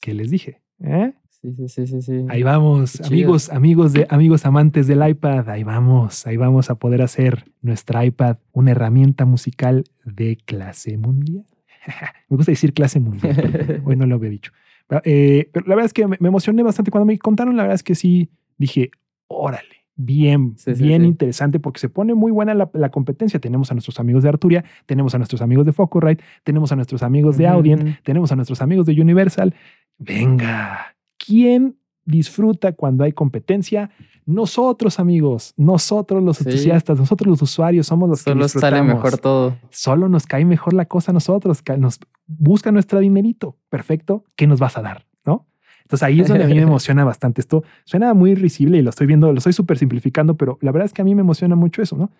S3: que les dije. ¿eh?
S4: Sí, sí, sí, sí, sí.
S3: Ahí vamos,
S4: Qué chido.
S3: amigos, amigos de amigos amantes del iPad, ahí vamos, ahí vamos a poder hacer nuestra iPad una herramienta musical de clase mundial. me gusta decir clase mundial, hoy no lo había dicho. Pero, eh, pero la verdad es que me emocioné bastante cuando me contaron, la verdad es que sí, dije, órale, bien,
S4: Sí,
S3: bien
S4: sí.
S3: interesante porque se pone muy buena la, la competencia. Tenemos a nuestros amigos de Arturia, tenemos a nuestros amigos de Focusrite, tenemos a nuestros amigos de
S4: Ujú,
S3: Audient, tenemos a nuestros amigos de Universal. Venga, ¿quién disfruta cuando hay competencia? Nosotros, amigos, nosotros los
S4: Sí.
S3: entusiastas, nosotros los usuarios somos los que disfrutamos.
S4: sale mejor todo.
S3: Solo nos cae mejor la cosa a nosotros, nos busca nuestro dinerito. Perfecto, ¿qué nos vas a dar? Entonces ahí es donde a mí me emociona bastante. Esto suena muy risible y lo estoy viendo, lo estoy súper simplificando, pero la verdad es que a mí me emociona mucho eso, ¿no?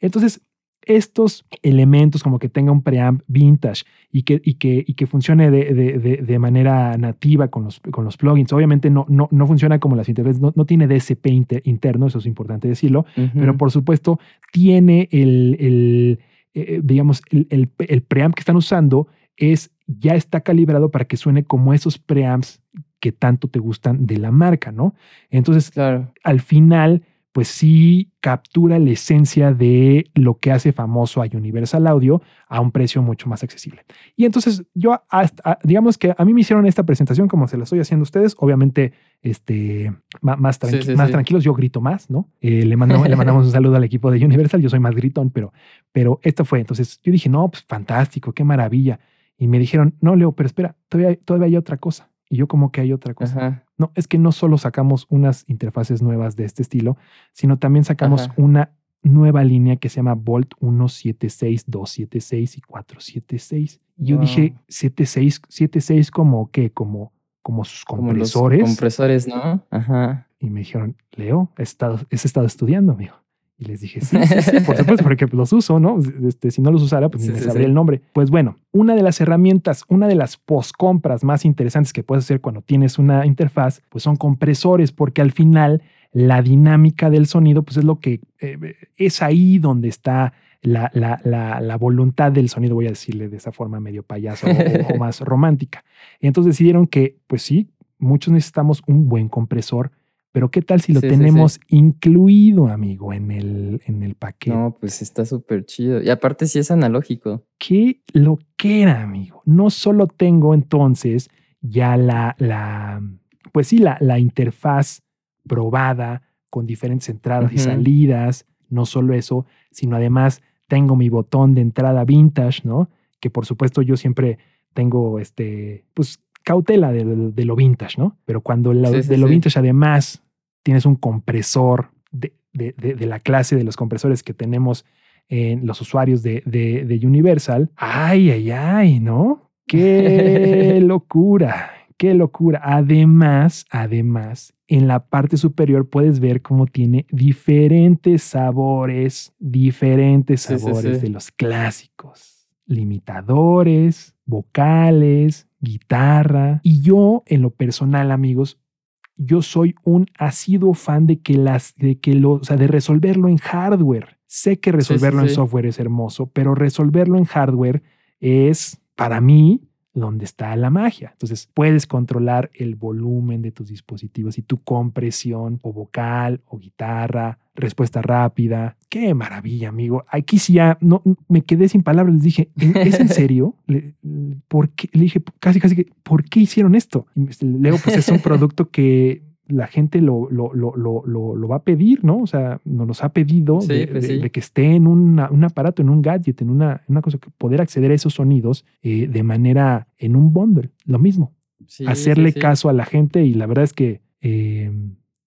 S3: Entonces, estos elementos como que tenga un preamp vintage y que, y que, y que funcione de, de- de- de manera nativa con los, con los plugins. Obviamente no, no, no funciona como las interfaces, no, no tiene DSP inter- interno, eso es importante decirlo, pero por supuesto tiene el, el, eh, digamos, el, el, el preamp que están usando es, ya está calibrado para que suene como esos preamps que tanto te gustan de la marca, ¿no? Entonces,
S4: Claro.
S3: al final, pues sí captura la esencia de lo que hace famoso a Universal Audio a un precio mucho más accesible. Y entonces yo, hasta, a- digamos que a mí me hicieron esta presentación como se la estoy haciendo a ustedes, obviamente este, más,
S4: Sí,
S3: tranqui-
S4: sí,
S3: más
S4: sí.
S3: tranquilos, yo grito más, ¿no? Eh, le, mandamos, le mandamos un saludo al equipo de Universal, yo soy más gritón, pero, pero esto fue, entonces yo dije, no, pues fantástico, qué maravilla. Y me dijeron, no, Leo, pero espera, todavía, todavía hay otra cosa. Y yo como que hay otra cosa.
S4: Ajá.
S3: No, es que no solo sacamos unas interfaces nuevas de este estilo, sino también sacamos
S4: Ajá.
S3: una nueva línea que se llama Volt 176, 276 y 476. Y yo
S4: Wow.
S3: dije 76, 76 como que como como sus
S4: Como los
S3: compresores
S4: compresores, ¿no? Ajá.
S3: y me dijeron, "Leo, he estado has estado estudiando, amigo." Y les dije, sí, sí, sí, por supuesto, porque los uso, ¿no? Este, si no los usara, pues
S4: Sí,
S3: ni
S4: sí,
S3: sabría
S4: sí.
S3: el nombre. Pues bueno, una de las herramientas, una de las post-compras más interesantes que puedes hacer cuando tienes una interfaz, pues son compresores, porque al final la dinámica del sonido, pues es lo que eh, es ahí donde está la, la, la, la voluntad del sonido, voy a decirle de esa forma medio payaso o, o más romántica. Y entonces decidieron que, pues sí, muchos necesitamos un buen compresor Pero ¿qué tal si lo
S4: Sí, sí, sí.
S3: tenemos incluido, amigo, en el, en el paquete?
S4: No, pues está súper chido. Y aparte sí es analógico.
S3: qué lo que era, amigo. No solo tengo entonces ya la, la pues sí, la, la interfaz probada con diferentes entradas y salidas. No solo eso, sino además tengo mi botón de entrada vintage, ¿no? Que por supuesto yo siempre tengo este, pues cautela de, de- de lo vintage, ¿no? Pero cuando
S4: Sí, sí,
S3: de lo
S4: sí.
S3: vintage además tienes un compresor de, de- la clase de los compresores que tenemos en los usuarios de, Universal. Ay, ay, ay, ¿no? Qué locura, qué locura. Además, además, en la parte superior puedes ver cómo tiene diferentes sabores, diferentes sabores de los clásicos, limitadores, vocales, guitarra. Y yo, en lo personal, amigos, yo soy un asiduo fan de que las, de que lo, o sea, de resolverlo en hardware. Sé que
S4: sí,
S3: resolverlo en
S4: sí.
S3: software es hermoso, pero resolverlo en hardware es para mí donde está la magia. Entonces puedes controlar el volumen de tus dispositivos y tu compresión o vocal o guitarra, respuesta rápida. Qué maravilla, amigo. Aquí sí ya no me quedé sin palabras. Les dije, ¿es en serio? Le, ¿Por qué? Le dije casi, casi que, ¿por qué hicieron esto? Y luego, pues es un producto que la gente lo, lo, lo, lo, va a pedir, ¿no? O sea, nos los ha pedido
S4: Sí,
S3: de,
S4: pues
S3: de-
S4: sí.
S3: de que esté en una- un aparato, en un gadget, en una, una cosa que poder acceder a esos sonidos eh, de manera en un bundle. Lo mismo,
S4: Sí,
S3: hacerle caso a la gente y la verdad es que eh,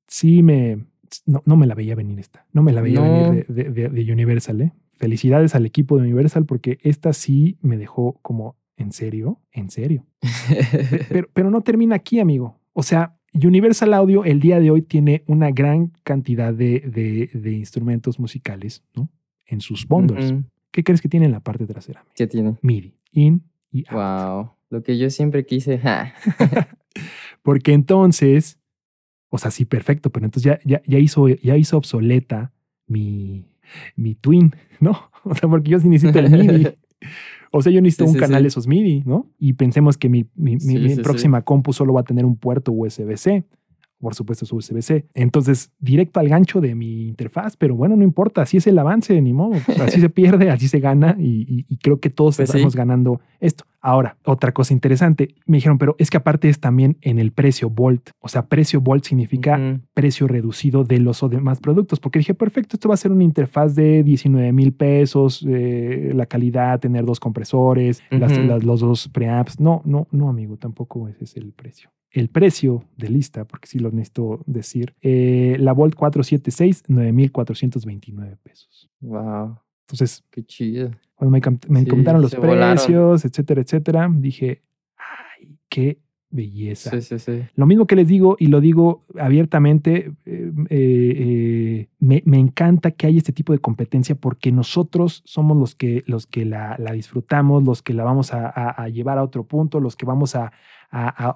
S3: sí me, no, no me la veía venir esta, no me la veía
S4: No.
S3: venir de, de- Universal, ¿eh? Felicidades al equipo de Universal porque esta sí me dejó como, ¿en serio? ¿En serio? Pe- Pero, pero no termina aquí, amigo. O sea, Universal Audio el día de hoy tiene una gran cantidad de, de- de instrumentos musicales, ¿no? En sus bundles. ¿Qué crees que tiene en la parte trasera?
S4: ¿Qué tiene?
S3: MIDI, in y out.
S4: Wow. Lo que yo siempre quise. ja.
S3: Porque entonces, o sea, sí, perfecto, pero entonces ya, ya, ya, hizo, ya hizo obsoleta mi, mi twin, ¿no? O sea, porque yo sí necesito el MIDI. O sea, yo necesito
S4: Sí,
S3: un
S4: sí,
S3: canal de esos MIDI, ¿no? Y pensemos que mi, mi- mi- mi próxima compu solo va a tener un puerto USB-C. Por supuesto, es USB-C. Entonces, directo al gancho de mi interfaz, pero bueno, no importa, así es el avance, ni modo. Así se pierde, así se gana y, y- y creo que todos
S4: Pues
S3: estamos
S4: sí.
S3: ganando esto. Ahora, otra cosa interesante, me dijeron, pero es que aparte es también en el precio Volt. O sea, precio Volt significa precio reducido de los demás productos. Porque dije, perfecto, esto va a ser una interfaz de 19 mil pesos, eh, la calidad, tener dos compresores, las- los dos preamps. No, no, no, amigo, tampoco ese es el precio. El precio de lista, porque sí lo necesito decir, eh, la Volt 476, 9,429 pesos.
S4: Wow.
S3: Entonces,
S4: Qué chido.
S3: cuando me, me
S4: Sí,
S3: comentaron los
S4: se volaron.
S3: precios, etcétera, etcétera, dije, ay, qué belleza.
S4: Sí, sí, sí.
S3: Lo mismo que les digo y lo digo abiertamente, eh, eh, eh, me, me encanta que haya este tipo de competencia porque nosotros somos los que, los que la, la disfrutamos, los que la vamos a, a- a llevar a otro punto, los que vamos a,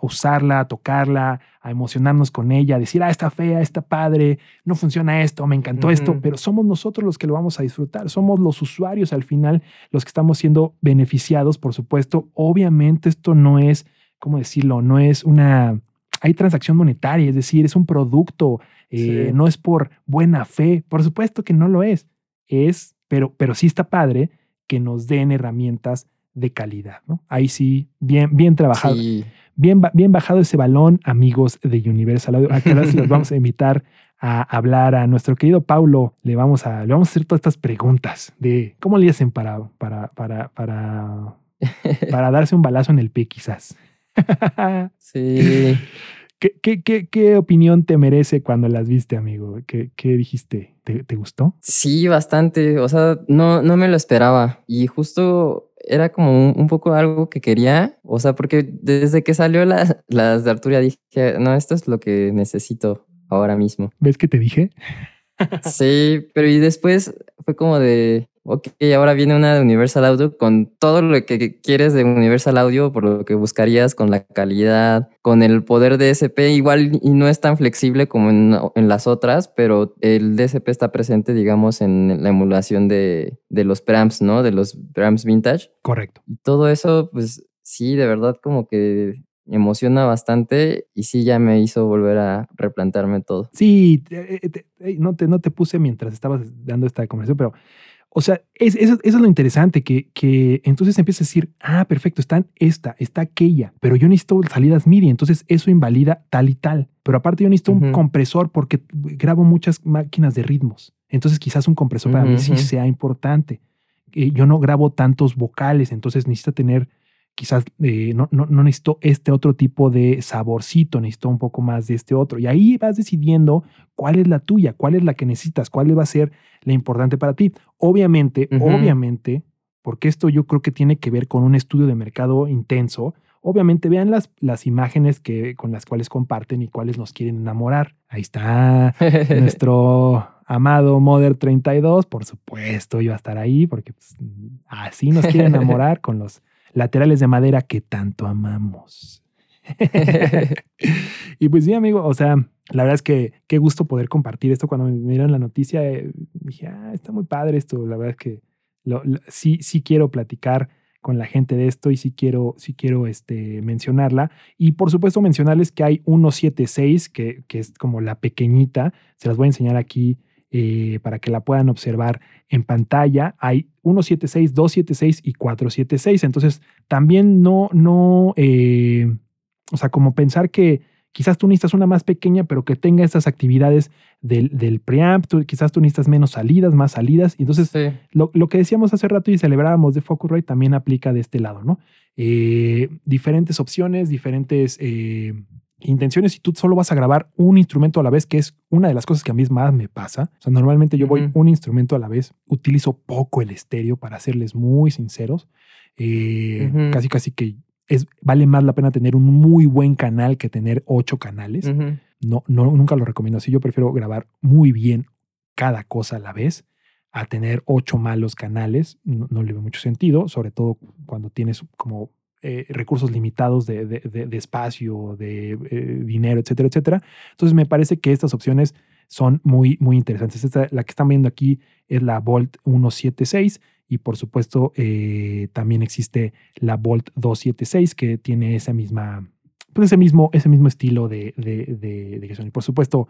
S3: usarla, a tocarla, a emocionarnos con ella, a decir, ah, está fea, está padre, no funciona esto, me encantó esto, pero somos nosotros los que lo vamos a disfrutar, somos los usuarios al final los que estamos siendo beneficiados, por supuesto. Obviamente esto no es ¿cómo decirlo? No es una... Hay transacción monetaria, es decir, es un producto, eh,
S4: Sí.
S3: no es por buena fe, por supuesto que no lo es, es, pero, pero sí está padre que nos den herramientas de calidad, ¿no? Ahí sí, bien, bien trabajado,
S4: Sí.
S3: bien, bien bajado ese balón, amigos de Universal Audio. Acá sí los vamos a invitar a hablar a nuestro querido Paulo. Le vamos a, le vamos a hacer todas estas preguntas de cómo le hacen para, para, para, para, para darse un balazo en el pie, quizás.
S4: Sí.
S3: ¿Qué, qué, qué, qué opinión te merece cuando las viste, amigo? ¿Qué, qué dijiste? ¿Te, te gustó?
S4: Sí, bastante. O sea, no, no me lo esperaba. Y justo era como un, un poco algo que quería. O sea, porque desde que salió la- las de Arturia dije, no, esto es lo que necesito ahora mismo.
S3: ¿Ves que te dije?
S4: Sí, pero y después fue como de, ok, ahora viene una de Universal Audio con todo lo que quieres de Universal Audio, por lo que buscarías, con la calidad, con el poder DSP, igual y no es tan flexible como en, en las otras, pero el DSP está presente, digamos, en la emulación de, de los preamps, ¿no? De los preamps vintage.
S3: Correcto.
S4: Y todo eso, pues sí, de verdad como que emociona bastante y sí ya me hizo volver a replantarme todo.
S3: Sí, te- te- te- no, te, no te puse mientras estabas dando esta conversación, pero, o sea, es, eso, eso es lo interesante, que, que entonces empiezas a decir, ah, perfecto, está esta, está aquella, pero yo necesito salidas MIDI, entonces eso invalida tal y tal. Pero aparte yo necesito un compresor porque grabo muchas máquinas de ritmos. Entonces quizás un compresor para mí sí sea importante. Eh, yo no grabo tantos vocales, entonces necesito tener quizás eh, no, no, no necesito este otro tipo de saborcito, necesito un poco más de este otro. Y ahí vas decidiendo cuál es la tuya, cuál es la que necesitas, cuál va a ser la importante para ti. Obviamente, obviamente, porque esto yo creo que tiene que ver con un estudio de mercado intenso. Obviamente vean las, las imágenes que, con las cuales comparten y cuáles nos quieren enamorar. Ahí está nuestro amado Mother 32, por supuesto, iba a estar ahí porque pues, así nos quiere enamorar con los laterales de madera que tanto amamos. y pues sí, amigo, o sea, la verdad es que qué gusto poder compartir esto. Cuando me dieron la noticia, eh, dije, ah, está muy padre esto. La verdad es que lo- lo- sí, sí quiero platicar con la gente de esto y sí quiero, sí quiero este, mencionarla. Y por supuesto mencionarles que hay 176, que, que es como la pequeñita. Se las voy a enseñar aquí eh, para que la puedan observar en pantalla. Hay 176, 276 y 476. Entonces, también no, no, eh, o sea, como pensar que quizás tú necesitas una más pequeña, pero que tenga estas actividades del, del preamp, tú- quizás tú necesitas menos salidas, más salidas. Entonces,
S4: Sí.
S3: lo, lo que decíamos hace rato y celebrábamos de Focusrite también aplica de este lado, ¿no? Eh, diferentes opciones, diferentes eh, intenciones y tú solo vas a grabar un instrumento a la vez, que es una de las cosas que a mí más me pasa. O sea, normalmente yo voy un instrumento a la vez, utilizo poco el estéreo para serles muy sinceros. Eh. Casi, casi que es, vale más la pena tener un muy buen canal que tener ocho canales no, no, nunca lo recomiendo así. Yo prefiero grabar muy bien cada cosa a la vez a tener ocho malos canales. No, no le veo mucho sentido, sobre todo cuando tienes como eh, recursos limitados de, de- de- espacio, de eh, dinero, etcétera, etcétera. Entonces me parece que estas opciones son muy, muy interesantes. Esta, la que están viendo aquí es la Volt 176 y por supuesto eh, también existe la Volt 276 que tiene esa misma, pues ese mismo, ese mismo estilo de, de, de, de sonido. Por supuesto,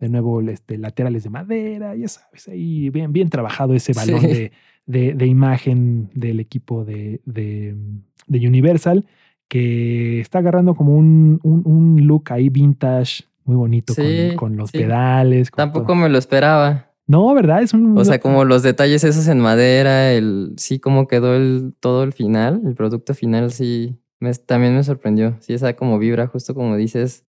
S3: de nuevo, este, laterales de madera, ya sabes, ahí bien, bien trabajado ese balón
S4: Sí.
S3: de, de, de imagen del equipo de, de, de Universal, que está agarrando como un, un, un look ahí vintage, muy bonito,
S4: Sí,
S3: con, con los
S4: sí.
S3: pedales. con
S4: Tampoco
S3: todo.
S4: me lo esperaba.
S3: No, ¿verdad? Es un...
S4: O sea, como los detalles esos en madera, el sí, cómo quedó el todo el final, el producto final, sí, me- también me sorprendió. Sí, esa como vibra, justo como dices.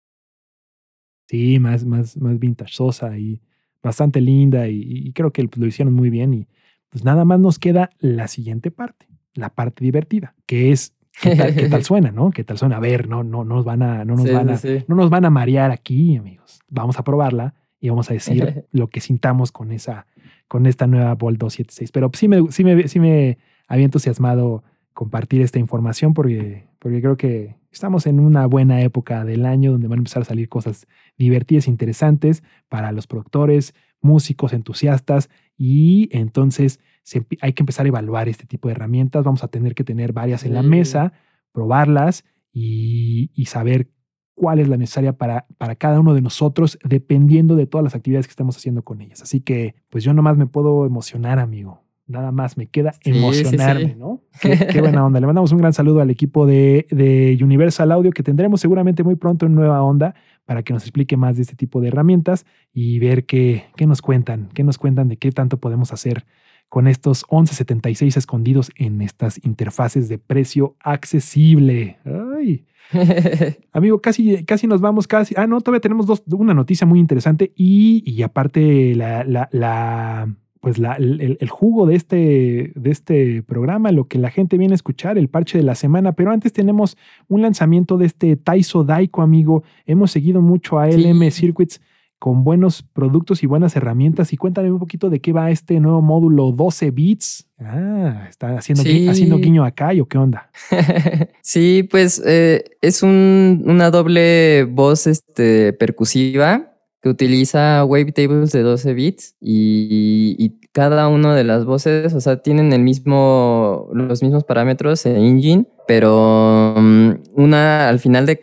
S3: Sí, más, más, más vintageosa y bastante linda y, y creo que lo hicieron muy bien y pues nada más nos queda la siguiente parte, la parte divertida, que es qué tal, qué tal suena, ¿no? ¿Qué tal suena? A ver, no, no, no nos van a, no nos
S4: Sí,
S3: van a,
S4: sí,
S3: no nos van a marear aquí, amigos. Vamos a probarla y vamos a decir lo que sintamos con esa, con esta nueva Bolt 276. Pero sí me, sí me, sí me había entusiasmado compartir esta información porque, porque creo que estamos en una buena época del año donde van a empezar a salir cosas divertidas, interesantes para los productores, músicos, entusiastas y entonces se hay que empezar a evaluar este tipo de herramientas. Vamos a tener que tener varias en la mesa, probarlas y, y saber cuál es la necesaria para, para cada uno de nosotros, dependiendo de todas las actividades que estamos haciendo con ellas. Así que, pues yo nomás me puedo emocionar, amigo. Nada más me queda
S4: Sí, sí,
S3: emocionarme,
S4: sí.
S3: ¿no? Qué, qué buena onda. Le mandamos un gran saludo al equipo de, de Universal Audio, que tendremos seguramente muy pronto en Nueva Onda para que nos explique más de este tipo de herramientas y ver qué, qué nos cuentan, qué nos cuentan de qué tanto podemos hacer con estos 1176 escondidos en estas interfaces de precio accesible. Ay, Amigo, casi, casi nos vamos, casi. Ah, no, todavía tenemos dos, una noticia muy interesante y, y aparte la, la, la- pues la, el, el jugo de este, de este programa, lo que la gente viene a escuchar, el parche de la semana. Pero antes tenemos un lanzamiento de este Taiso Daiko, amigo. Hemos seguido mucho a LM
S4: Sí.
S3: Circuits con buenos productos y buenas herramientas. Y cuéntame un poquito de qué va este nuevo módulo 12 bits. Ah, está haciendo, gui- haciendo guiño acá o qué onda.
S4: sí, pues eh, es un- una doble voz este, percusiva que utiliza wavetables de 12 bits y, cada una de las voces, o sea, tienen el mismo, los mismos parámetros en engine, pero mm, una al final de,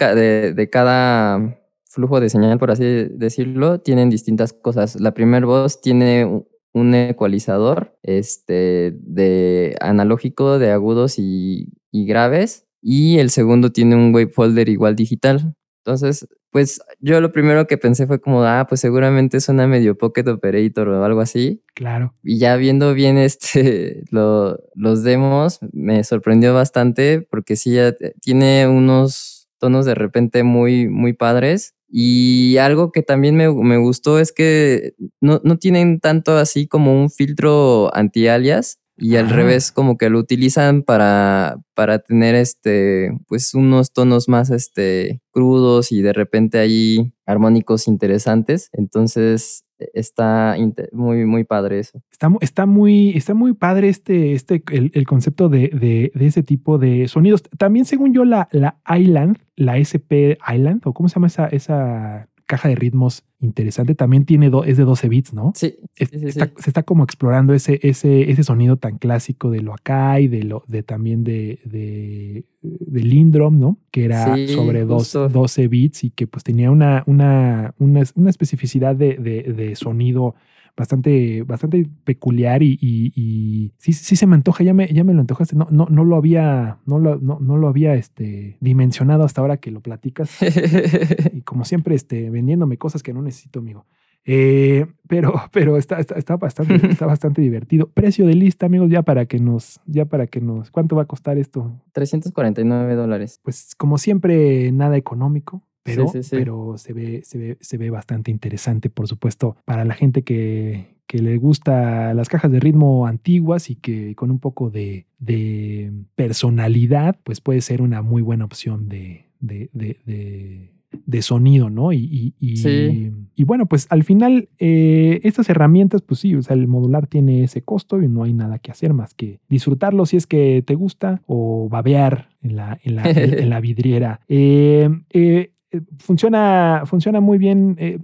S4: de, cada flujo de señal, por así decirlo, tienen distintas cosas. La primera voz tiene un ecualizador este, de analógico de agudos y, y graves y el segundo tiene un wavefolder igual digital. Entonces, pues yo lo primero que pensé fue como, ah, pues seguramente suena medio Pocket Operator o algo así.
S3: Claro.
S4: Y ya viendo bien este, lo- los demos, me sorprendió bastante porque sí, ya te- tiene unos tonos de repente muy, muy padres. Y algo que también me, me gustó es que no, no tienen tanto así como un filtro anti-alias. Y al
S3: Ah.
S4: revés, como que lo utilizan para, para tener este, pues unos tonos más este, crudos y de repente ahí armónicos interesantes. Entonces e- está muy, muy padre eso.
S3: Está, está muy, está muy padre este, este, el, el concepto de, de- de ese tipo de sonidos. También, según yo, la, la Island, la SP Island, o cómo se llama esa, esa caja de ritmos interesante, también tiene do- es de 12 bits, ¿no?
S4: Sí,
S3: Es-
S4: sí, sí,
S3: está-
S4: sí.
S3: Se está como explorando ese, ese, ese sonido tan clásico de lo acá y de lo de también de, de, de Lindrum, ¿no? Que era sobre dos,
S4: justo.
S3: 12 bits y que pues tenía una, una, una, una especificidad de, de- de sonido bastante, bastante peculiar y, y- y sí, sí se me antoja, ya me, ya me lo antojaste. No, no, no lo había, no lo, no, no lo había este, dimensionado hasta ahora que lo platicas y como siempre, este, vendiéndome cosas que no necesito, amigo. Eh, pero, pero está, está, está bastante, está bastante divertido. Precio de lista, amigos, ya para que nos, ya para que nos, ¿cuánto va a costar esto?
S4: 349 dólares.
S3: Pues como siempre, nada económico, pero,
S4: Sí, sí, sí.
S3: pero se ve, se ve, se ve bastante interesante, por supuesto, para la gente que, que le gusta las cajas de ritmo antiguas y que con un poco de, de personalidad, pues puede ser una muy buena opción de, de, de- de- sonido, ¿no? Y, y- y-
S4: Sí.
S3: y bueno, pues al final eh, estas herramientas, pues sí, o sea, el modular tiene ese costo y no hay nada que hacer más que disfrutarlo si es que te gusta o babear en la, en la, en- la vidriera. Eh, eh, funciona, funciona muy bien. eh,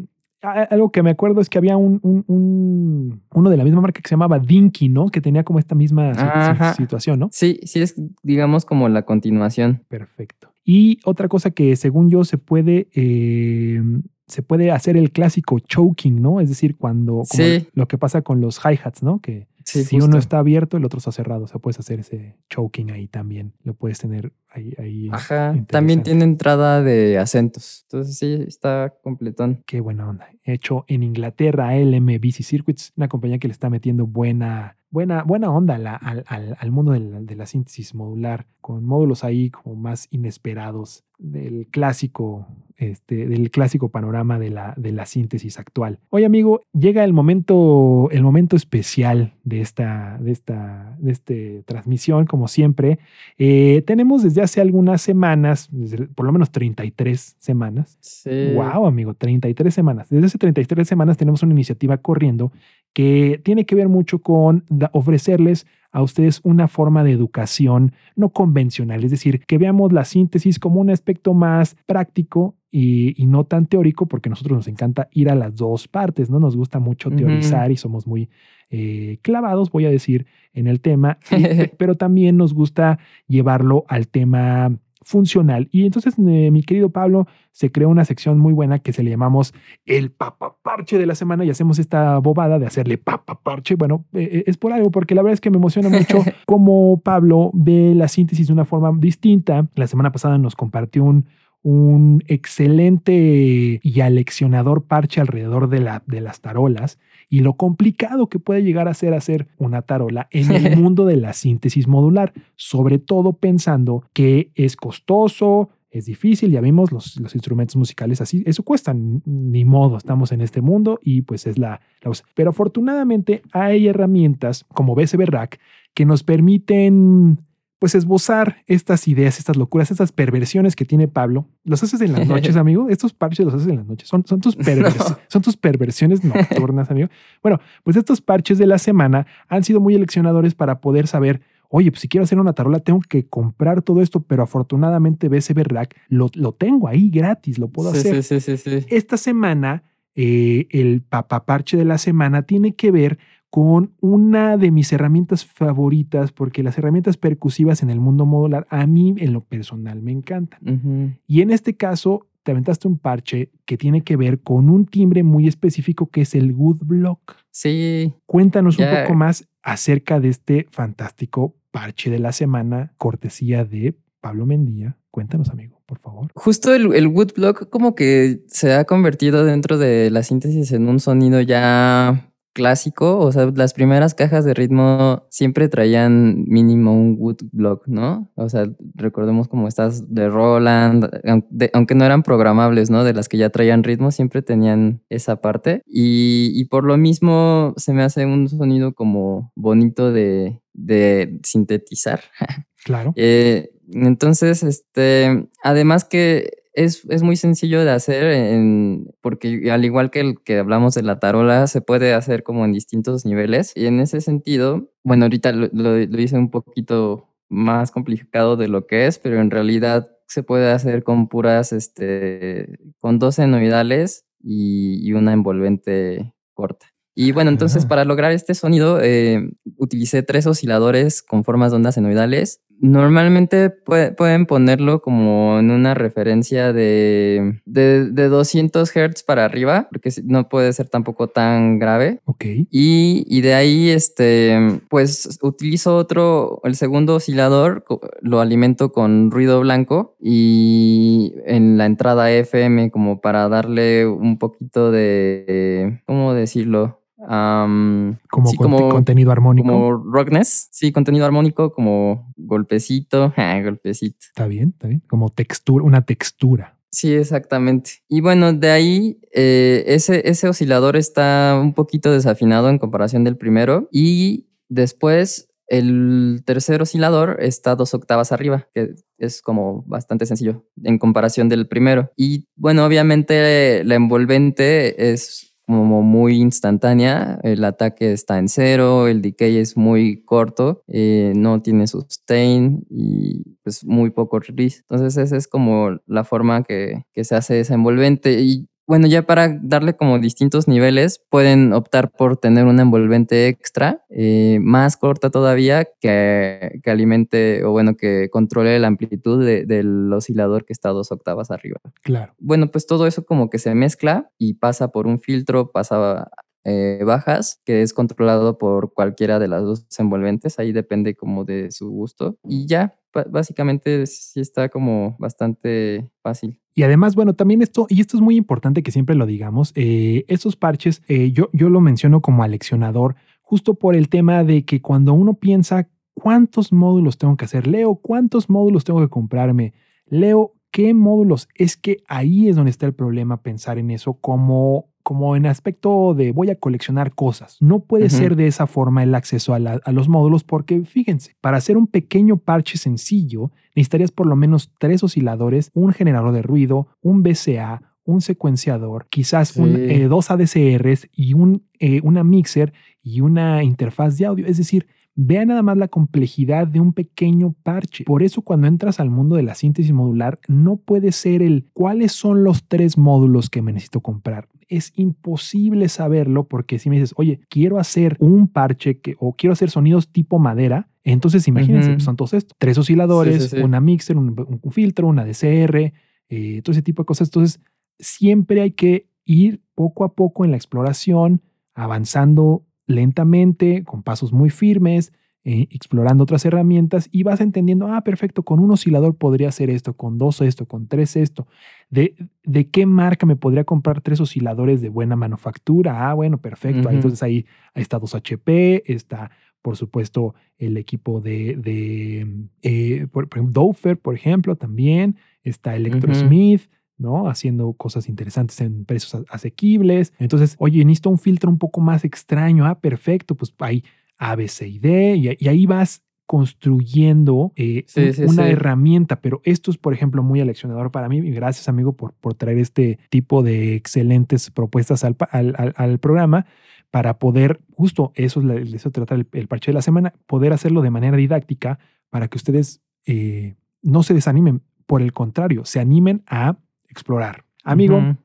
S3: algo que me acuerdo es que había un, un- un- uno de la misma marca que se llamaba Dinky, ¿no? Que tenía como esta misma
S4: Ajá.
S3: situación, ¿no?
S4: Sí, sí es, digamos, como la continuación.
S3: Perfecto. Y otra cosa que según yo se puede, eh, se puede hacer el clásico choking, ¿no? Es decir, cuando
S4: Sí.
S3: lo que pasa con los hi-hats, ¿no? Que
S4: Sí,
S3: si
S4: justo.
S3: uno está abierto, el otro está cerrado. O sea, puedes hacer ese choking ahí también. Lo puedes tener ahí. ahí
S4: Ajá. También tiene entrada de acentos. Entonces sí, está completón.
S3: Qué buena onda. Hecho en Inglaterra, LMBC Circuits, una compañía que le está metiendo buena, buena, buena onda la- al, al- al mundo de la, de la síntesis modular, con módulos ahí como más inesperados del clásico, este, del clásico panorama de la, de la síntesis actual. Oye, amigo, llega el momento, el momento especial de esta, de esta, de este transmisión, como siempre. Eh, tenemos desde hace algunas semanas, por lo menos 33 semanas,
S4: Sí.
S3: Wow, amigo, 33 semanas. Desde hace 33 semanas tenemos una iniciativa corriendo que tiene que ver mucho con ofrecerles a ustedes una forma de educación no convencional, es decir, que veamos la síntesis como un aspecto más práctico y, y no tan teórico, porque a nosotros nos encanta ir a las dos partes, ¿no? Nos gusta mucho teorizar y somos muy eh, clavados, voy a decir, en el tema, pero también nos gusta llevarlo al tema funcional. Y entonces, eh, mi querido Pablo, se creó una sección muy buena que se le llamamos el papaparche de la semana y hacemos esta bobada de hacerle papaparche. Bueno, eh, eh, es por algo, porque la verdad es que me emociona mucho cómo Pablo ve la síntesis de una forma distinta. La semana pasada nos compartió un, un excelente y aleccionador parche alrededor de, la, de las tarolas y lo complicado que puede llegar a ser hacer una tarola en el mundo de la síntesis modular, sobre todo pensando que es costoso, es difícil, ya vimos los, los instrumentos musicales así, eso cuesta, ni modo, estamos en este mundo y pues es la, la cosa. Pero afortunadamente hay herramientas como BSB Rack que nos permiten pues esbozar estas ideas, estas locuras, estas perversiones que tiene Pablo. ¿Los haces en las noches, amigo? Estos parches los haces en las noches. Son, son, tus, pervers
S4: No.
S3: son tus perversiones nocturnas, amigo. Bueno, pues estos parches de la semana han sido muy eleccionadores para poder saber, oye, pues si quiero hacer una tarola tengo que comprar todo esto, pero afortunadamente BSB Rack lo, lo tengo ahí gratis, lo puedo
S4: sí,
S3: hacer.
S4: sí, sí, sí, sí.
S3: Esta semana eh, el papaparche de la semana tiene que ver con una de mis herramientas favoritas, porque las herramientas percusivas en el mundo modular a mí en lo personal me encantan. Y en este caso, te aventaste un parche que tiene que ver con un timbre muy específico que es el Good Block.
S4: Sí,
S3: Cuéntanos un poco más acerca de este fantástico parche de la semana, cortesía de Pablo Mendía. Cuéntanos, amigo, por favor.
S4: Justo el, el woodblock como que se ha convertido dentro de la síntesis en un sonido ya clásico. O sea, las primeras cajas de ritmo siempre traían mínimo un woodblock, ¿no? O sea, recordemos como estas de Roland, de- aunque no eran programables, ¿no? De las que ya traían ritmo, siempre tenían esa parte. Y, y por lo mismo se me hace un sonido como bonito de, de sintetizar.
S3: Claro.
S4: Eh, entonces, este, además que es, es muy sencillo de hacer, en- porque al igual que el que hablamos de la tarola, se puede hacer como en distintos niveles. Y en ese sentido, bueno, ahorita lo, lo- lo hice un poquito más complicado de lo que es, pero en realidad se puede hacer con puras, este, con dos senoidales y, y una envolvente corta. Y bueno, entonces
S3: Ah.
S4: para lograr este sonido eh, utilicé tres osciladores con formas de ondas senoidales. Normalmente pue- pueden ponerlo como en una referencia de, de, de 200 Hz para arriba, porque no puede ser tampoco tan grave.
S3: Ok.
S4: Y, y de ahí, este, pues utilizo otro, el segundo oscilador, lo alimento con ruido blanco y en la entrada FM como para darle un poquito de, ¿cómo decirlo?
S3: Como,
S4: sí,
S3: contenido armónico.
S4: como rockness, sí, contenido armónico, como golpecito, ah, golpecito.
S3: Está bien, está bien. Como textura, una textura.
S4: Sí, exactamente. Y bueno, de ahí eh, ese, ese oscilador está un poquito desafinado en comparación del primero. Y después el tercer oscilador está dos octavas arriba, que es como bastante sencillo en comparación del primero. Y bueno, obviamente la envolvente es como muy instantánea, el ataque está en cero, el decay es muy corto, eh, no tiene sustain y pues muy poco release. Entonces esa es como la forma que, que se hace esa envolvente y bueno, ya para darle como distintos niveles, pueden optar por tener una envolvente extra, eh, más corta todavía, que, que alimente o bueno, que controle la amplitud de- del oscilador que está dos octavas arriba
S3: Claro.
S4: bueno, pues todo eso como que se mezcla y pasa por un filtro, pasa eh, bajas, que es controlado por cualquiera de las dos envolventes, ahí depende como de su gusto. Y ya, básicamente sí está como bastante fácil.
S3: Y además, bueno, también esto, y esto es muy importante que siempre lo digamos, eh, estos parches, eh, yo, yo lo menciono como aleccionador, justo por el tema de que cuando uno piensa cuántos módulos tengo que hacer, Leo, cuántos módulos tengo que comprarme, Leo, qué módulos, es que ahí es donde está el problema pensar en eso como como en aspecto de voy a coleccionar cosas. No puede ser de esa forma el acceso a, la- a los módulos porque fíjense, para hacer un pequeño parche sencillo necesitarías por lo menos tres osciladores, un generador de ruido, un BCA, un secuenciador, quizás un, eh, dos ADCRs y un, eh, una mixer y una interfaz de audio. Es decir, Vea nada más la complejidad de un pequeño parche. Por eso cuando entras al mundo de la síntesis modular, no puede ser el cuáles son los tres módulos que me necesito comprar. Es imposible saberlo porque si me dices, oye, quiero hacer un parche que, o quiero hacer sonidos tipo madera, entonces imagínense, pues, son todos estos. Tres osciladores,
S4: Sí, sí, sí.
S3: una mixer, un, un filtro, una DCR, eh, todo ese tipo de cosas. Entonces, siempre hay que ir poco a poco en la exploración, avanzando lentamente, con pasos muy firmes, eh, explorando otras herramientas y vas entendiendo, ah, perfecto, con un oscilador podría hacer esto, con dos esto, con tres esto. ¿De, de qué marca me podría comprar tres osciladores de buena manufactura? Ah, bueno, perfecto. Entonces ahí, ahí está 2HP, está por supuesto el equipo de, de eh, por, por ejemplo, Dofer, por ejemplo, también, está Electro
S4: Ujú.
S3: Smith, ¿no? Haciendo cosas interesantes en precios asequibles. Entonces, oye, necesito un filtro un poco más extraño. Ah, perfecto, pues hay A, B, C y D, y, y ahí vas construyendo eh,
S4: Sí,
S3: un-
S4: sí,
S3: una
S4: sí.
S3: herramienta, pero esto es, por ejemplo, muy aleccionador para mí. Y gracias, amigo, por, por traer este tipo de excelentes propuestas al, al- al- al programa para poder, justo eso, es la- de eso trata el, el parche de la semana, poder hacerlo de manera didáctica para que ustedes eh, no se desanimen, por el contrario, se animen a explorar, Amigo,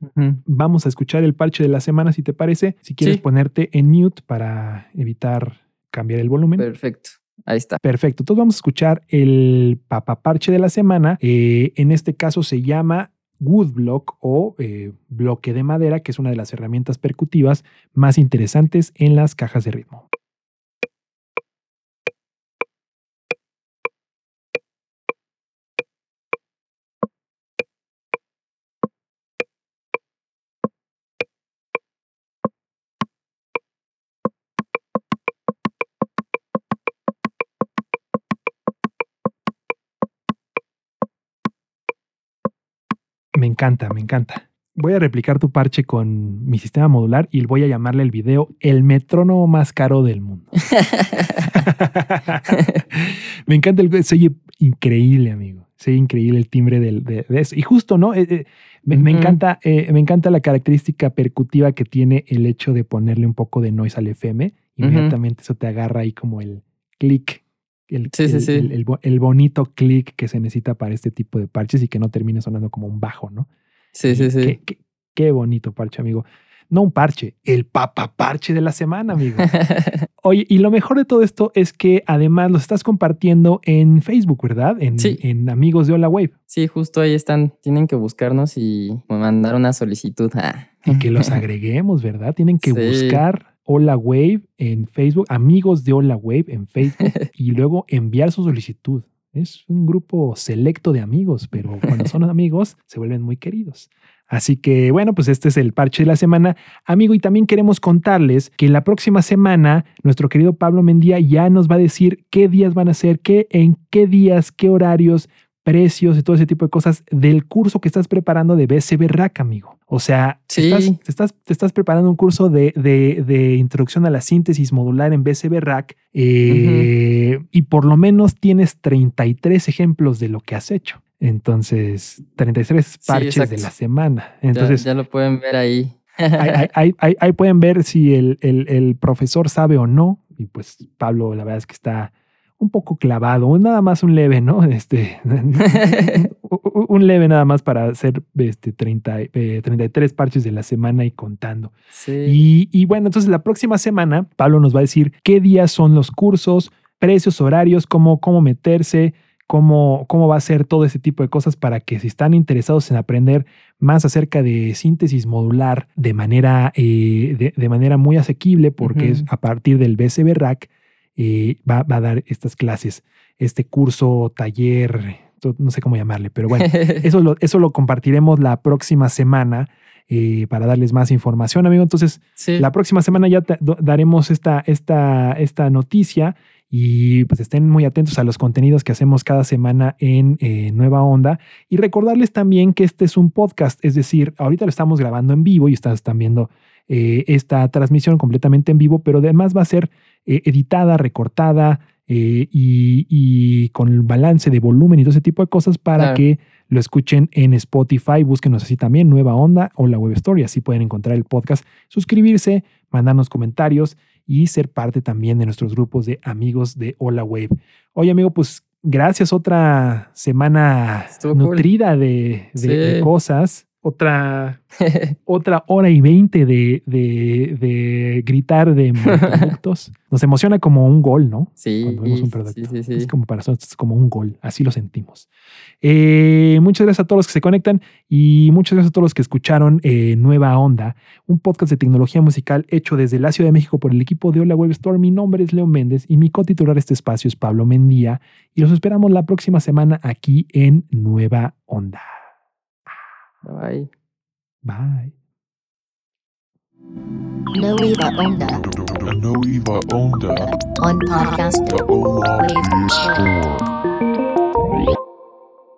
S3: vamos a escuchar el parche de la semana, si te parece. Si quieres ponerte en mute para evitar cambiar el volumen.
S4: Perfecto. Ahí está.
S3: Perfecto. Entonces vamos a escuchar el papaparche de la semana. Eh, en este caso se llama Woodblock o eh, bloque de madera, que es una de las herramientas percutivas más interesantes en las cajas de ritmo. Encanta, me encanta. Voy a replicar tu parche con mi sistema modular y voy a llamarle el video el metrónomo más caro del mundo. me encanta el se oye increíble, amigo. Se oye increíble el timbre del, de, de eso. Y justo, ¿no? Eh, eh, me, me encanta, eh, me encanta la característica percutiva que tiene el hecho de ponerle un poco de noise al FM. Inmediatamente eso te agarra ahí como el clic. El,
S4: Sí,
S3: el-
S4: sí.
S3: el- el bo- el bonito clic que se necesita para este tipo de parches y que no termine sonando como un bajo, ¿no?
S4: Sí, sí, sí.
S3: Qué, qué- qué bonito parche, amigo. No un parche, el papa parche de la semana, amigo. Oye, y lo mejor de todo esto es que además lo estás compartiendo en Facebook, ¿verdad? En,
S4: Sí.
S3: en Amigos de Hola Wave.
S4: Sí, justo ahí están. Tienen que buscarnos y mandar una solicitud. Ah.
S3: Y que los agreguemos, ¿verdad? Tienen que
S4: Sí.
S3: buscar Hola Wave en Facebook, Amigos de Hola Wave en Facebook y luego enviar su solicitud. Es un grupo selecto de amigos, pero cuando son amigos se vuelven muy queridos. Así que bueno, pues este es el parche de la semana. Amigo, y también queremos contarles que la próxima semana nuestro querido Pablo Mendía ya nos va a decir qué días van a ser, qué, en qué días, qué horarios, precios y todo ese tipo de cosas del curso que estás preparando de BCB Rack, amigo. O sea,
S4: Sí.
S3: estás, te, estás, te estás preparando un curso de, de- de introducción a la síntesis modular en BCB Rack eh, y por lo menos tienes 33 ejemplos de lo que has hecho. Entonces, 33 parches de la semana. Entonces,
S4: ya, lo pueden ver ahí.
S3: ahí, ahí- ahí- ahí- ahí pueden ver si el, el- el profesor sabe o no. Y pues Pablo, la verdad es que está un poco clavado, nada más un leve, ¿no? Este, un- leve nada más para hacer este 30, eh, 33 parches de la semana y contando.
S4: sí.
S3: Y, y bueno, entonces la próxima semana Pablo nos va a decir qué días son los cursos, precios, horarios, cómo, cómo meterse, cómo, cómo va a ser todo ese tipo de cosas para que si están interesados en aprender más acerca de síntesis modular de manera, eh, de, de manera muy asequible, porque es a partir del BCB Rack, eh, va, va a dar estas clases, este curso, taller, no sé cómo llamarle, pero bueno, eso lo, eso lo compartiremos la próxima semana eh, para darles más información, amigo. Entonces,
S4: sí.
S3: la próxima semana ya te- daremos esta, esta, esta noticia y pues estén muy atentos a los contenidos que hacemos cada semana en eh, Nueva Onda. Y recordarles también que este es un podcast, es decir, ahorita lo estamos grabando en vivo y ustedes están viendo eh, esta transmisión completamente en vivo, pero además va a ser eh, editada, recortada eh, y, y con el balance de volumen y todo ese tipo de cosas para
S4: Claro.
S3: que lo escuchen en Spotify. Búsquenos así también, Nueva Onda o la Web Story. Así pueden encontrar el podcast, suscribirse, mandarnos comentarios y ser parte también de nuestros grupos de amigos de Hola Wave. Oye, amigo, pues gracias. Otra semana
S4: Estuvo
S3: nutrida de, de- de
S4: Sí.
S3: cosas. Otra, otra hora y veinte de, de- de gritar de productos. Nos emociona como un gol, ¿no?
S4: sí,
S3: Cuando vemos un producto.
S4: sí, sí, sí.
S3: Es como para nosotros, es como un gol. Así lo sentimos. Eh, muchas gracias a todos los que se conectan y muchas gracias a todos los que escucharon eh, Nueva Onda, un podcast de tecnología musical hecho desde la Ciudad de México por el equipo de Hola Web Store. Mi nombre es Leo Méndez y mi cotitular de este espacio es Pablo Mendía y los esperamos la próxima semana aquí en Nueva Onda.
S4: Bye.
S3: Bye.
S2: Nueva Onda
S1: A no Eva Onda,
S2: on podcast.
S1: the Ola
S2: Wave
S1: Store.